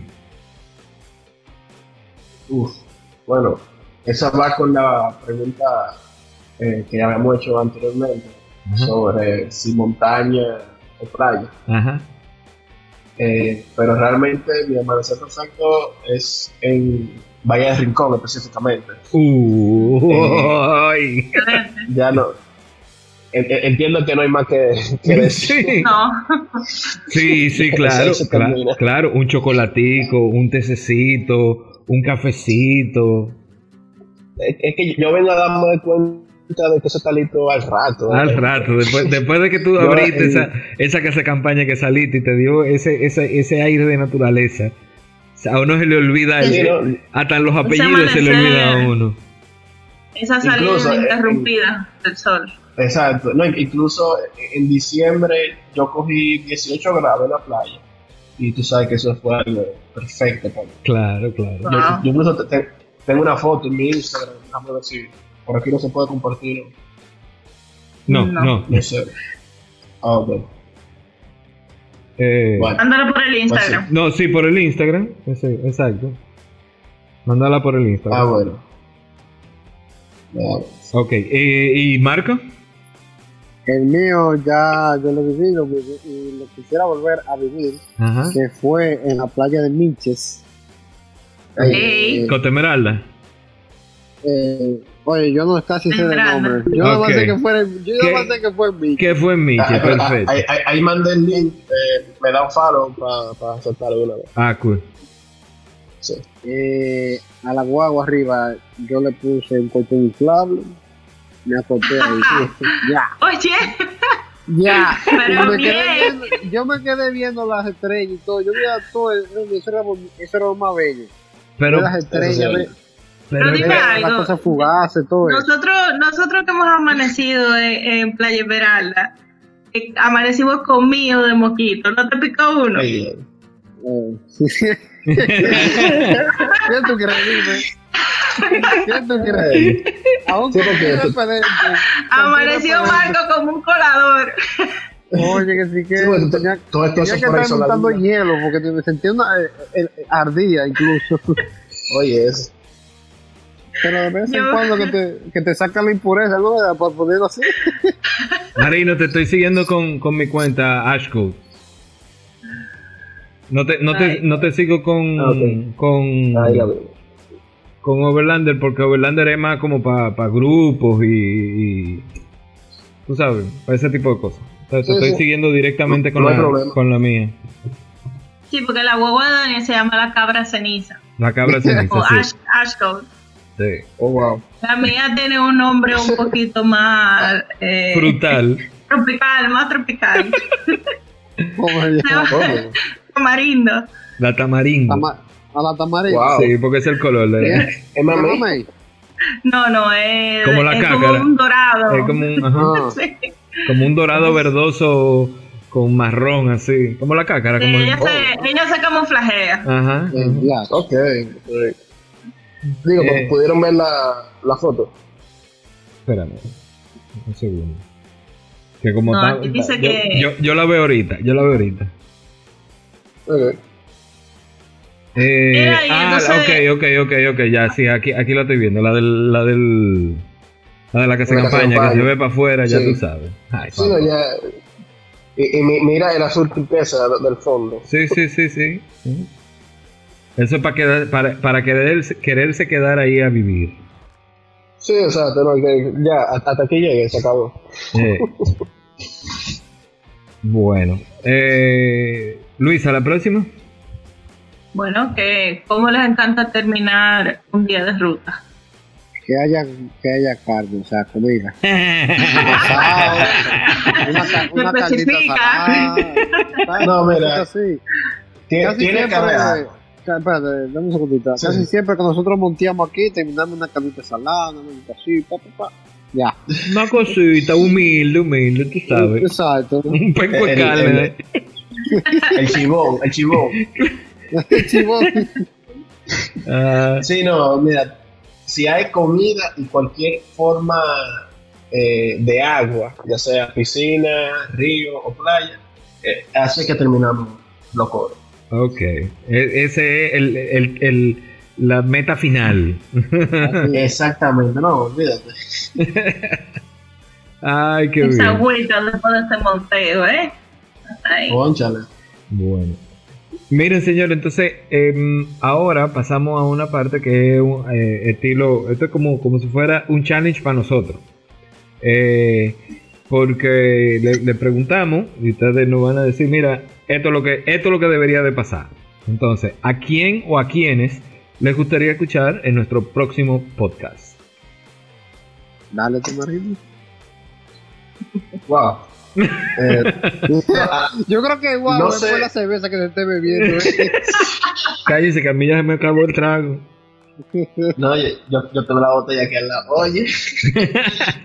Speaker 4: Uf, bueno, esa va con la pregunta eh, que ya habíamos hecho anteriormente,
Speaker 1: Ajá.
Speaker 4: sobre si montaña o playa.
Speaker 1: Ajá.
Speaker 4: Eh, pero realmente mi amanecer perfecto es en Bahía de Rincón específicamente.
Speaker 1: Uh, ay.
Speaker 4: Ya no. en- en- Entiendo que no hay más que, que decir.
Speaker 1: Sí.
Speaker 2: No.
Speaker 1: Sí, sí, claro, claro, un chocolatico, un tececito, un cafecito,
Speaker 4: Es, es que yo vengo a darme cuenta de que eso está listo al rato.
Speaker 1: al
Speaker 4: Eh,
Speaker 1: rato, después, después de que tú
Speaker 4: Yo,
Speaker 1: abriste
Speaker 4: eh,
Speaker 1: esa, esa casa campaña que saliste y te dio ese, ese, ese aire de naturaleza, a uno se le olvida,
Speaker 4: Sí,
Speaker 1: hasta los apellidos se le olvida a uno.
Speaker 2: Esa salida
Speaker 4: Incluso, eh,
Speaker 2: ininterrumpida del sol.
Speaker 4: Exacto. No, incluso en diciembre yo cogí 18 grados en la playa. Y tú sabes que eso fue algo perfecto para mí.
Speaker 1: Claro, claro.
Speaker 4: Yo,
Speaker 2: Wow.
Speaker 4: yo incluso te- te- tengo una foto en mi Instagram. Déjame ver si por aquí no se puede compartir.
Speaker 1: No,
Speaker 2: No.
Speaker 1: no.
Speaker 4: No sé. Ah, ok.
Speaker 1: Eh,
Speaker 4: Bueno.
Speaker 2: Mándalo por el Instagram.
Speaker 1: no, sí, por el Instagram, ese- exacto. Mándala por el Instagram.
Speaker 4: Ah, bueno.
Speaker 1: Ok, eh, ¿y Marco?
Speaker 3: El mío ya yo lo viví lo viví y lo quisiera volver a vivir,
Speaker 1: Ajá.
Speaker 3: que fue en la playa de Minches. Eh,
Speaker 1: Cotemeralda.
Speaker 3: Eh, oye, yo no casi sé el nombre. Yo no sé que fue, yo no sé que fue en Minches.
Speaker 1: ¿Qué fue en Michi?
Speaker 4: Ah, ah,
Speaker 1: Perfecto.
Speaker 4: Ahí, ahí- ahí mandé el link. eh, me da un follow para pa aceptarlo de una vez.
Speaker 1: Ah, cool.
Speaker 4: Sí.
Speaker 3: Eh, a la guagua arriba yo le puse un colchón inflable. Me acosté ahí. ya,
Speaker 2: Oye,
Speaker 3: ya.
Speaker 2: Pero
Speaker 3: Y me
Speaker 2: bien.
Speaker 3: quedé viendo, yo me quedé viendo las estrellas y todo. Yo veía todo. Eso era, eso era lo más bello.
Speaker 1: Pero,
Speaker 3: las estrellas,
Speaker 2: Pero dime algo.
Speaker 3: eso.
Speaker 2: nosotros, nosotros que hemos amanecido en, en Playa Esmeralda, eh, amanecimos comidos de mosquito. ¿No te picó uno?
Speaker 3: Sí, sí. ¿Quién tú crees? Dime. ¿Quién tú crees? Aún
Speaker 2: Amaneció Marco como un colador.
Speaker 3: Oye, que sí que
Speaker 4: Sí, bueno,
Speaker 3: tenía,
Speaker 4: todo esto
Speaker 3: tenía que estar montando hielo porque me sentía una eh, eh, ardía incluso.
Speaker 4: Oye, es.
Speaker 3: Pero de vez en
Speaker 2: Yo-
Speaker 3: cuando que te, que te saca la impureza, ¿no? Para ponerlo así.
Speaker 1: Marino, te estoy siguiendo con, con mi cuenta Ashcode. No te, no te, no te sigo con,
Speaker 4: Ah,
Speaker 1: con,
Speaker 4: Ahí la veo.
Speaker 1: con Overlander porque Overlander es más como para grupos y, y- Tú sabes, para ese tipo de cosas. Entonces te estoy
Speaker 4: sí.
Speaker 1: siguiendo directamente
Speaker 4: No-
Speaker 1: con,
Speaker 4: no
Speaker 1: la, con la mía.
Speaker 2: Sí, porque la guagua de Daniel se llama la cabra ceniza.
Speaker 1: La cabra ceniza,
Speaker 2: O
Speaker 1: sí.
Speaker 2: Ash, Ashcode.
Speaker 1: Sí.
Speaker 4: Oh, wow.
Speaker 2: La mía tiene un nombre un poquito más eh,
Speaker 1: Frutal.
Speaker 2: tropical, más tropical.
Speaker 4: Oye,
Speaker 2: Tamarindo.
Speaker 1: La tamarindo.
Speaker 3: Tama- a la tamarina.
Speaker 4: Wow.
Speaker 1: Sí, porque es el color. de-
Speaker 3: ¿Eh?
Speaker 4: es
Speaker 3: ¿Qué
Speaker 4: mami.
Speaker 3: mamey?
Speaker 2: No, no, es
Speaker 1: Como la
Speaker 2: es
Speaker 1: cácara.
Speaker 2: como un dorado.
Speaker 1: Es como un, ajá,
Speaker 3: Ah,
Speaker 2: Sí.
Speaker 1: como un dorado verdoso con marrón así. Como la cácara.
Speaker 2: Sí,
Speaker 1: Como
Speaker 2: ella,
Speaker 4: oh.
Speaker 2: se, ella se camuflajea.
Speaker 1: Ajá.
Speaker 4: Ok. ok. Digo,
Speaker 1: Eh.
Speaker 4: pudieron ver la, la foto.
Speaker 1: Espérame. Un segundo. Que como
Speaker 2: No,
Speaker 1: tal-
Speaker 2: aquí dice
Speaker 1: yo,
Speaker 2: que-
Speaker 1: yo, yo la veo ahorita. Yo la veo ahorita.
Speaker 4: Ok.
Speaker 1: Eh,
Speaker 2: y
Speaker 1: ah,
Speaker 2: entonces-
Speaker 1: ok, ok, ok, ok. Ya, sí, aquí, aquí la estoy viendo. La del. La del la de la casa
Speaker 4: La casa
Speaker 1: campaña, que se ve para afuera, ya tú sabes. Ay,
Speaker 4: Sí, no, ya. Y, y mi- mira el azul turquesa de- del fondo.
Speaker 1: sí, sí, sí, sí. Eso es para, quedar, para, para quererse, quererse quedar ahí a vivir.
Speaker 4: Sí, exacto. No, que ya, hasta aquí llegué, se acabó.
Speaker 1: Eh. bueno. Eh, Luisa, la próxima.
Speaker 2: Bueno, que cómo les encanta terminar un día de ruta.
Speaker 3: Que haya, que haya carne, o sea, comida. Una, una.
Speaker 4: No, mira. Tiene, tiene que haber
Speaker 3: Espérate, dame un segundito.
Speaker 4: Sí.
Speaker 3: Casi siempre que nosotros monteamos aquí, terminamos una carnita salada, una carnita así, pa, pa, pa. Ya.
Speaker 1: Una cosita humilde, humilde, tú sabes.
Speaker 3: Exacto.
Speaker 1: Un penco de
Speaker 4: El-
Speaker 1: carne.
Speaker 4: el- El chivón, el chivón.
Speaker 3: Chivo.
Speaker 1: Ah,
Speaker 4: Sí, no, mira, si hay comida y cualquier forma eh, de agua, ya sea piscina, río o playa, eh, así es que terminamos los coros.
Speaker 1: Ok. E- ese es el, el, el, la meta final.
Speaker 4: Exactamente, no, olvídate.
Speaker 1: Ay, qué
Speaker 2: Esa
Speaker 1: bien.
Speaker 2: agüita después de este monteo, ¿eh? Ahí.
Speaker 4: Pónchale.
Speaker 1: Bueno. Miren, señor, entonces em, ahora pasamos a una parte que es un, eh, estilo, esto es como, como si fuera un challenge para nosotros. Eh, porque le, le preguntamos y ustedes nos van a decir, mira, esto es lo que esto es lo que debería de pasar. Entonces, ¿a quién o a quiénes les gustaría escuchar en nuestro próximo podcast?
Speaker 3: Dale tu marido.
Speaker 4: Wow. Eh,
Speaker 3: Yo creo que igual
Speaker 4: No sé.
Speaker 3: la cerveza que se esté bebiendo. ¿eh?
Speaker 1: Cállese que a mí ya se me acabó el trago.
Speaker 4: no, yo tengo la botella aquí al lado. Oye.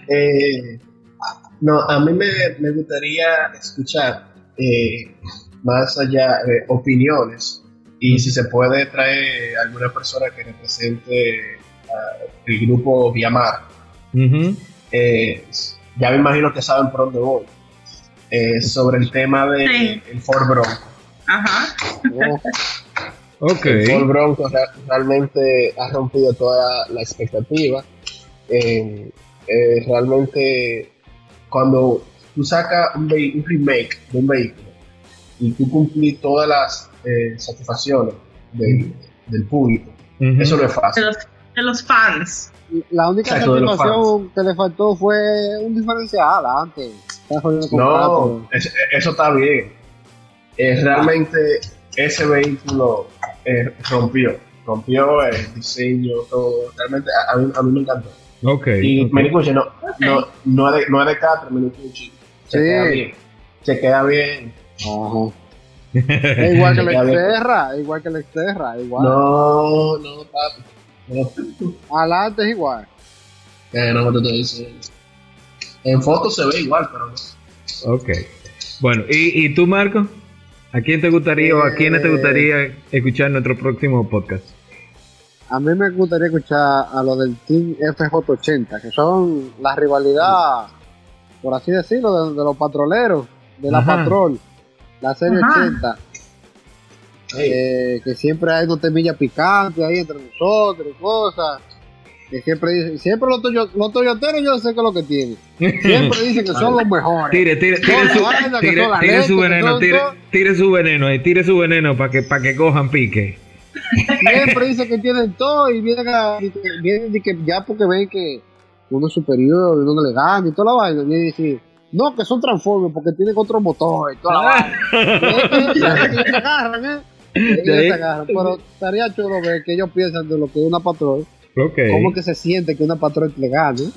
Speaker 4: Eh, no, a mí me, me gustaría escuchar eh, más allá eh, opiniones y si se puede traer alguna persona que represente el grupo Viamar. Eh, ya me imagino que saben por dónde voy. Eh, sobre el tema de
Speaker 2: Sí.
Speaker 4: el Ford Bronco.
Speaker 2: Ajá.
Speaker 3: Oh,
Speaker 1: Ok.
Speaker 4: El Ford Bronco re- realmente ha rompido toda la expectativa. Eh, eh, realmente, cuando tú sacas un, un remake de un vehículo y tú cumplís todas las eh, satisfacciones del, del público,
Speaker 1: Ujú.
Speaker 4: eso no es
Speaker 2: De
Speaker 4: fácil.
Speaker 2: los, de los fans.
Speaker 3: La única
Speaker 4: Exacto, de
Speaker 3: satisfacción que le faltó fue un diferencial antes.
Speaker 4: No, es- eso está bien. Eh, realmente ese vehículo eh, rompió, rompió el diseño, todo. Realmente a, a mí, a mí me encantó.
Speaker 1: Ok.
Speaker 4: Y
Speaker 1: ok.
Speaker 4: Menicucci no, no, no es de, no es de Catra, Menicucci. Se
Speaker 3: Sí.
Speaker 4: queda bien. Se queda bien.
Speaker 3: Ajá. Es igual que la exterra, es igual que la exterra, igual.
Speaker 4: No, no, papi. No,
Speaker 3: Adelante es igual.
Speaker 4: eh, no te estoy diciendo. En fotos se ve igual, pero no.
Speaker 1: Ok. Bueno, ¿y, y tú, Marco? ¿A quién te gustaría o a quiénes te
Speaker 3: Eh.
Speaker 1: gustaría escuchar nuestro próximo podcast?
Speaker 3: A mí me gustaría escuchar a los del Team FJ80, que son la rivalidad, por así decirlo, de, de los patroleros, de la
Speaker 1: Ajá.
Speaker 3: Patrol, la serie
Speaker 2: Ajá.
Speaker 3: 80,
Speaker 4: Ey,
Speaker 3: eh, que siempre hay unos temillas picantes ahí entre nosotros y cosas. Que siempre dicen, siempre los, toyo- los toyoteros yo sé que es lo que tienen. Siempre dicen que son los mejores.
Speaker 1: Tire, tire, tire su, tire, tire su veneno, tire,
Speaker 3: todo.
Speaker 1: tire su veneno ahí, tire su veneno para que, para que cojan pique.
Speaker 3: Siempre dicen que tienen todo y vienen, a, y que- vienen de que ya porque ven que uno es superior, uno le gana y toda la vaina. Vienen y dicen, no, que son transformers porque tienen otro motor y toda la vaina. Y y se agarran, ¿eh? Y
Speaker 1: ahí-
Speaker 3: se agarran. Pero estaría chulo ver que ellos piensan de lo que es una patrón.
Speaker 1: Ok.
Speaker 3: ¿Cómo que se siente que una patrón le gane?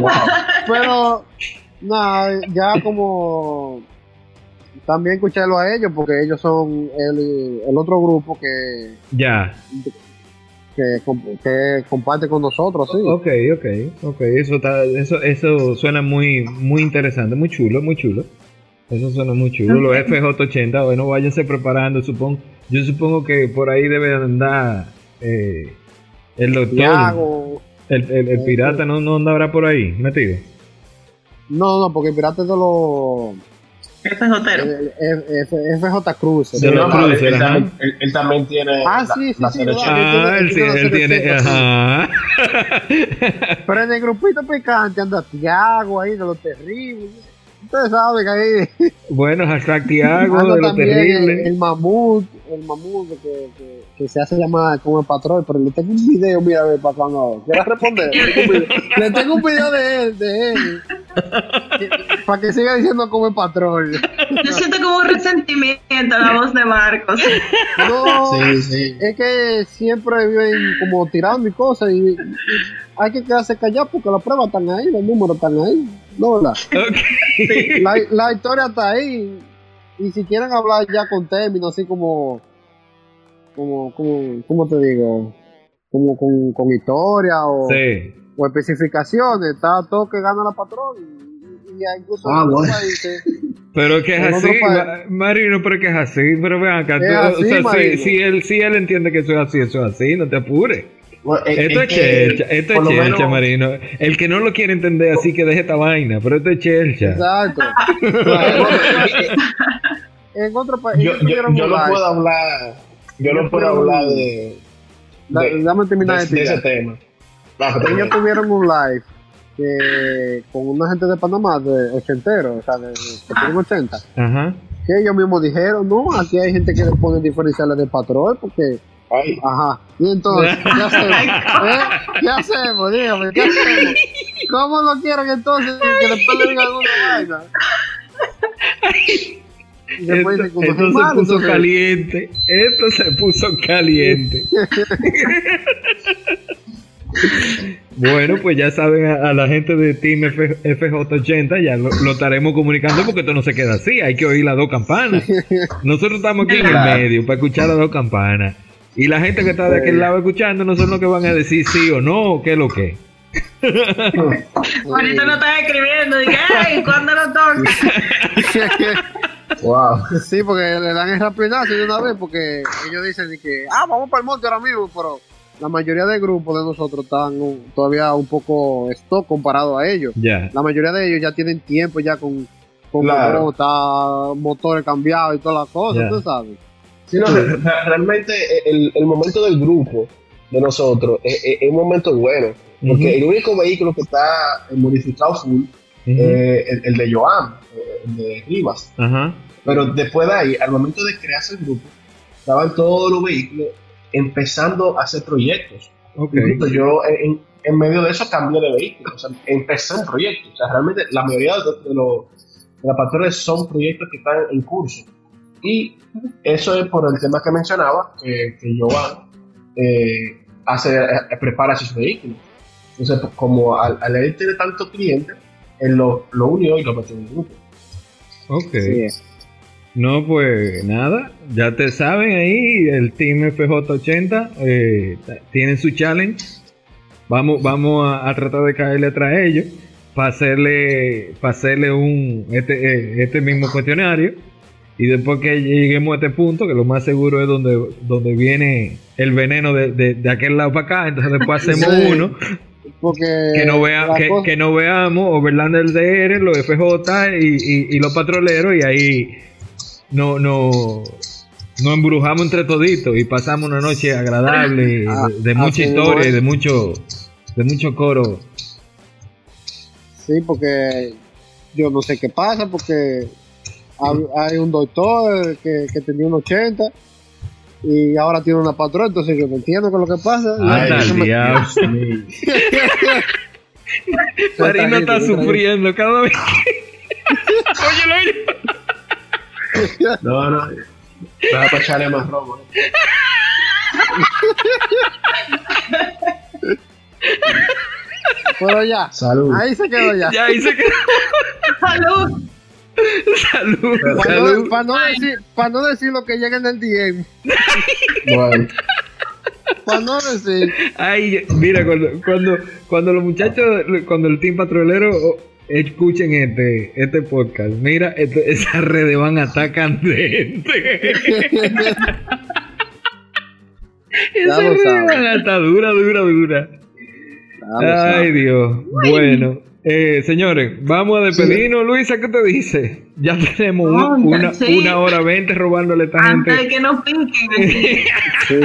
Speaker 4: wow.
Speaker 3: Pero, nada, ya como también escucharlo a ellos, porque ellos son el, el otro grupo que,
Speaker 1: Ya.
Speaker 3: que, que comparte con nosotros, sí.
Speaker 1: Ok, ok, ok. Eso, está, eso, eso suena muy, muy interesante, muy chulo, muy chulo. Eso suena muy chulo. Los FJ80, bueno, váyanse preparando, supongo. Yo supongo que por ahí debe andar eh, el doctor.
Speaker 3: Tiago.
Speaker 1: El, el, el pirata no, no andará por ahí, metido.
Speaker 3: No, no, porque el pirata es de los
Speaker 2: FJero.
Speaker 3: el- el- F- FJ Cruz.
Speaker 1: De
Speaker 4: Sí,
Speaker 1: los
Speaker 4: no, él,
Speaker 1: cruces,
Speaker 4: él
Speaker 1: ajá.
Speaker 4: también, él- él también tiene
Speaker 3: Ah,
Speaker 4: la,
Speaker 3: sí, sí,
Speaker 4: la
Speaker 3: sí, no.
Speaker 1: Ah, él, sí, él tiene. Ajá.
Speaker 3: Pero en el grupito picante anda Tiago ahí de los terribles. Ustedes saben que ahí
Speaker 1: Bueno, hashtag Tiago, de lo
Speaker 3: el,
Speaker 1: terrible.
Speaker 3: el mamut, el mamut que, que, que se hace llamar como el patrón, pero le tengo un video, mira, a ver, para cuando quiera responder. le tengo un video- Le tengo un video de él, de él, para que siga diciendo como el patrón.
Speaker 2: Yo siento como un resentimiento en la voz de Marcos.
Speaker 3: No,
Speaker 4: Sí, sí.
Speaker 3: es que siempre viven como tirando y cosas y, y hay que quedarse callado porque las pruebas están ahí, los números están ahí, ¿no verdad?
Speaker 1: Ok.
Speaker 3: La, la historia está ahí y si quieren hablar ya con términos así como, como, como, ¿cómo te digo? Como con, con historia o,
Speaker 1: Sí.
Speaker 3: o especificaciones, está todo que gana la patrón y, y, incluso
Speaker 4: Ah,
Speaker 3: en
Speaker 4: bueno.
Speaker 3: países
Speaker 1: Pero que es así, Marino, pero que es así, pero vean acá,
Speaker 3: Es
Speaker 1: tú-
Speaker 3: así,
Speaker 1: o sea, si, si él, si él entiende que eso es así, eso es así, no te apures.
Speaker 4: Bueno, es-
Speaker 1: Esto es
Speaker 4: que,
Speaker 1: chelcha, esto es
Speaker 4: lo
Speaker 1: chelcha,
Speaker 4: menos-
Speaker 1: Marino. El que no lo quiere entender así que deje esta vaina, pero esto es chelcha.
Speaker 3: Exacto.
Speaker 4: Es
Speaker 3: en otro país
Speaker 4: yo, yo, yo no puedo hablar yo no puedo hablar de,
Speaker 3: Da-
Speaker 4: de-
Speaker 3: Dame terminar
Speaker 4: de-
Speaker 3: de,
Speaker 4: de ese tema.
Speaker 3: Ellos tuvieron un live que, con una gente de Panamá, de ochentero, o sea, de, tienen 80,
Speaker 1: Ajá.
Speaker 3: que ellos mismos dijeron, no, aquí hay gente que le pone diferenciales de patrón, porque,
Speaker 4: Ay,
Speaker 3: ajá, y entonces, ¿qué hacemos? ¿Eh? ¿Qué hacemos? Dígame, ¿qué hacemos? ¿Cómo lo quieren entonces que después le digan una vaina? Y después
Speaker 1: Esto,
Speaker 3: dicen,
Speaker 1: se puso
Speaker 3: entonces-
Speaker 1: caliente. Esto se puso caliente. bueno, pues ya saben a, a la gente de Team F- FJ80, ya lo, lo estaremos comunicando porque esto no se queda así. Hay que oír las dos campanas. Nosotros estamos aquí en el medio para escuchar las dos campanas. Y la gente que está de aquel lado escuchando no son los que van a decir sí o no, o qué es lo que.
Speaker 2: Ahorita no estás escribiendo, dije, ¡ay! ¿Cuándo lo toca?
Speaker 4: wow.
Speaker 3: Sí, porque le dan el rapinazo de una vez, porque ellos dicen que, ah, vamos para el monte ahora mismo, pero la mayoría del grupo de nosotros están todavía un poco stock comparado a ellos.
Speaker 1: Ya.
Speaker 3: La mayoría de ellos ya tienen tiempo ya con, con
Speaker 4: Claro.
Speaker 3: motores cambiados y todas las cosas,
Speaker 1: Ya.
Speaker 3: tú sabes.
Speaker 4: Sí, no, re- re- realmente el, el momento del grupo de nosotros es, un momento bueno, porque el único vehículo que está eh, modificado full
Speaker 1: Ujú.
Speaker 4: es el, el de Joan, eh, el de Rivas. Pero después de ahí, al momento de crearse el grupo, estaban todos los vehículos empezando a hacer proyectos.
Speaker 1: Ok.
Speaker 4: Incluso yo en, medio de eso cambié de vehículo, o sea, empecé un proyecto. O sea, realmente la mayoría de, de los de las patrones son proyectos que están en curso. Y eso es por el tema que mencionaba, que, que Jovan eh, hace, eh, prepara sus vehículos. Entonces, pues, como al, al él tiene tantos clientes, él lo, lo unió y lo metió en el grupo.
Speaker 1: Ok.
Speaker 3: Sí.
Speaker 1: No, pues nada, ya te saben ahí, el Team FJ80 eh, tiene su challenge. Vamos, vamos a, a tratar de caerle atrás a ellos para hacerle, para hacerle un, este, eh, este mismo cuestionario. Y después que lleguemos a este punto, que lo más seguro es donde, donde viene el veneno de, de- de aquel lado para acá, entonces después hacemos
Speaker 3: Sí.
Speaker 1: uno
Speaker 3: Porque
Speaker 1: que no, vea, que,
Speaker 3: cosa-
Speaker 1: que no veamos Overlander DR, los FJ y, y, y los patroleros y ahí no, no, nos embrujamos entre toditos y pasamos una noche agradable
Speaker 3: Ah,
Speaker 1: de, de mucha historia y de mucho de mucho coro.
Speaker 3: Sí, porque yo no sé qué pasa, porque hay, hay un doctor que, que tenía un 80 y ahora tiene una patrona, entonces yo no entiendo qué es lo que pasa. Eso
Speaker 1: al
Speaker 3: me-
Speaker 1: diablo. Marino está sufriendo cada vez. Óyelo.
Speaker 4: No, no. Vas a echarle más robo. ¿eh?
Speaker 3: Pero ya,
Speaker 4: Salud.
Speaker 3: ahí se quedó ya.
Speaker 1: Ya ahí se quedó.
Speaker 2: ¡Salud!
Speaker 1: Salud,
Speaker 3: Para no, pa' no decir, pa' no decir lo que llega en el DM,
Speaker 4: Bueno.
Speaker 3: para no decir,
Speaker 1: Ay, mira, cuando, cuando, cuando los muchachos, cuando el team patrolero oh, escuchen este, este podcast, mira, este- esas redes van a estar candentes. Esas redes van a estar dura, dura, dura. Ay. Dios. Bueno, eh, señores, vamos a despedirnos. Luisa, ¿qué te dice? Ya tenemos un- una,
Speaker 2: sí.
Speaker 1: una hora veinte robándole a esta
Speaker 2: Antes de
Speaker 1: gente.
Speaker 2: que nos piquen aquí.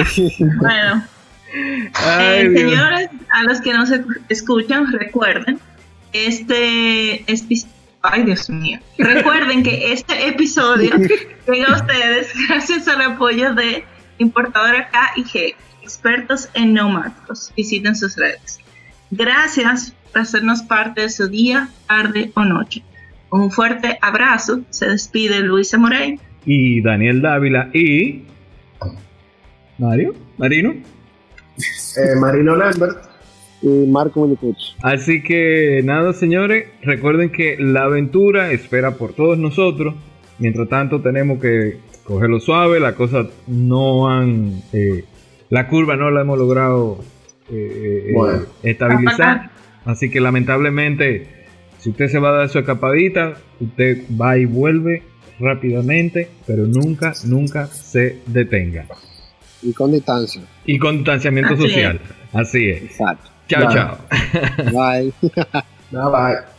Speaker 3: Sí.
Speaker 2: Bueno,
Speaker 1: Ay,
Speaker 2: eh, señores, a los que nos esc- escuchan, recuerden, este es... Ay, Dios mío. Recuerden que este episodio llega a ustedes gracias al apoyo de Importadora K y G, expertos en neumáticos. Visiten sus redes. Gracias hacernos parte de su día, tarde o noche. Un fuerte abrazo. Se despide Luisa Morey.
Speaker 1: y Daniel Dávila y Mario, Marino.
Speaker 4: Eh, Marino Lambert.
Speaker 3: Y Marco Minicuch.
Speaker 1: Así que nada, señores, recuerden que la aventura espera por todos nosotros. Mientras tanto, tenemos que cogerlo suave. Las cosas no han, eh, la curva no la hemos logrado eh, eh,
Speaker 4: Bueno.
Speaker 1: estabilizar. Así que lamentablemente, si usted se va a dar su escapadita, usted va y vuelve rápidamente, pero nunca, nunca se detenga.
Speaker 3: Y con distancia.
Speaker 1: Y con distanciamiento
Speaker 2: Así es.
Speaker 1: social. Así es.
Speaker 3: Exacto.
Speaker 1: Chao, chao.
Speaker 3: Bye.
Speaker 4: Nada, bye.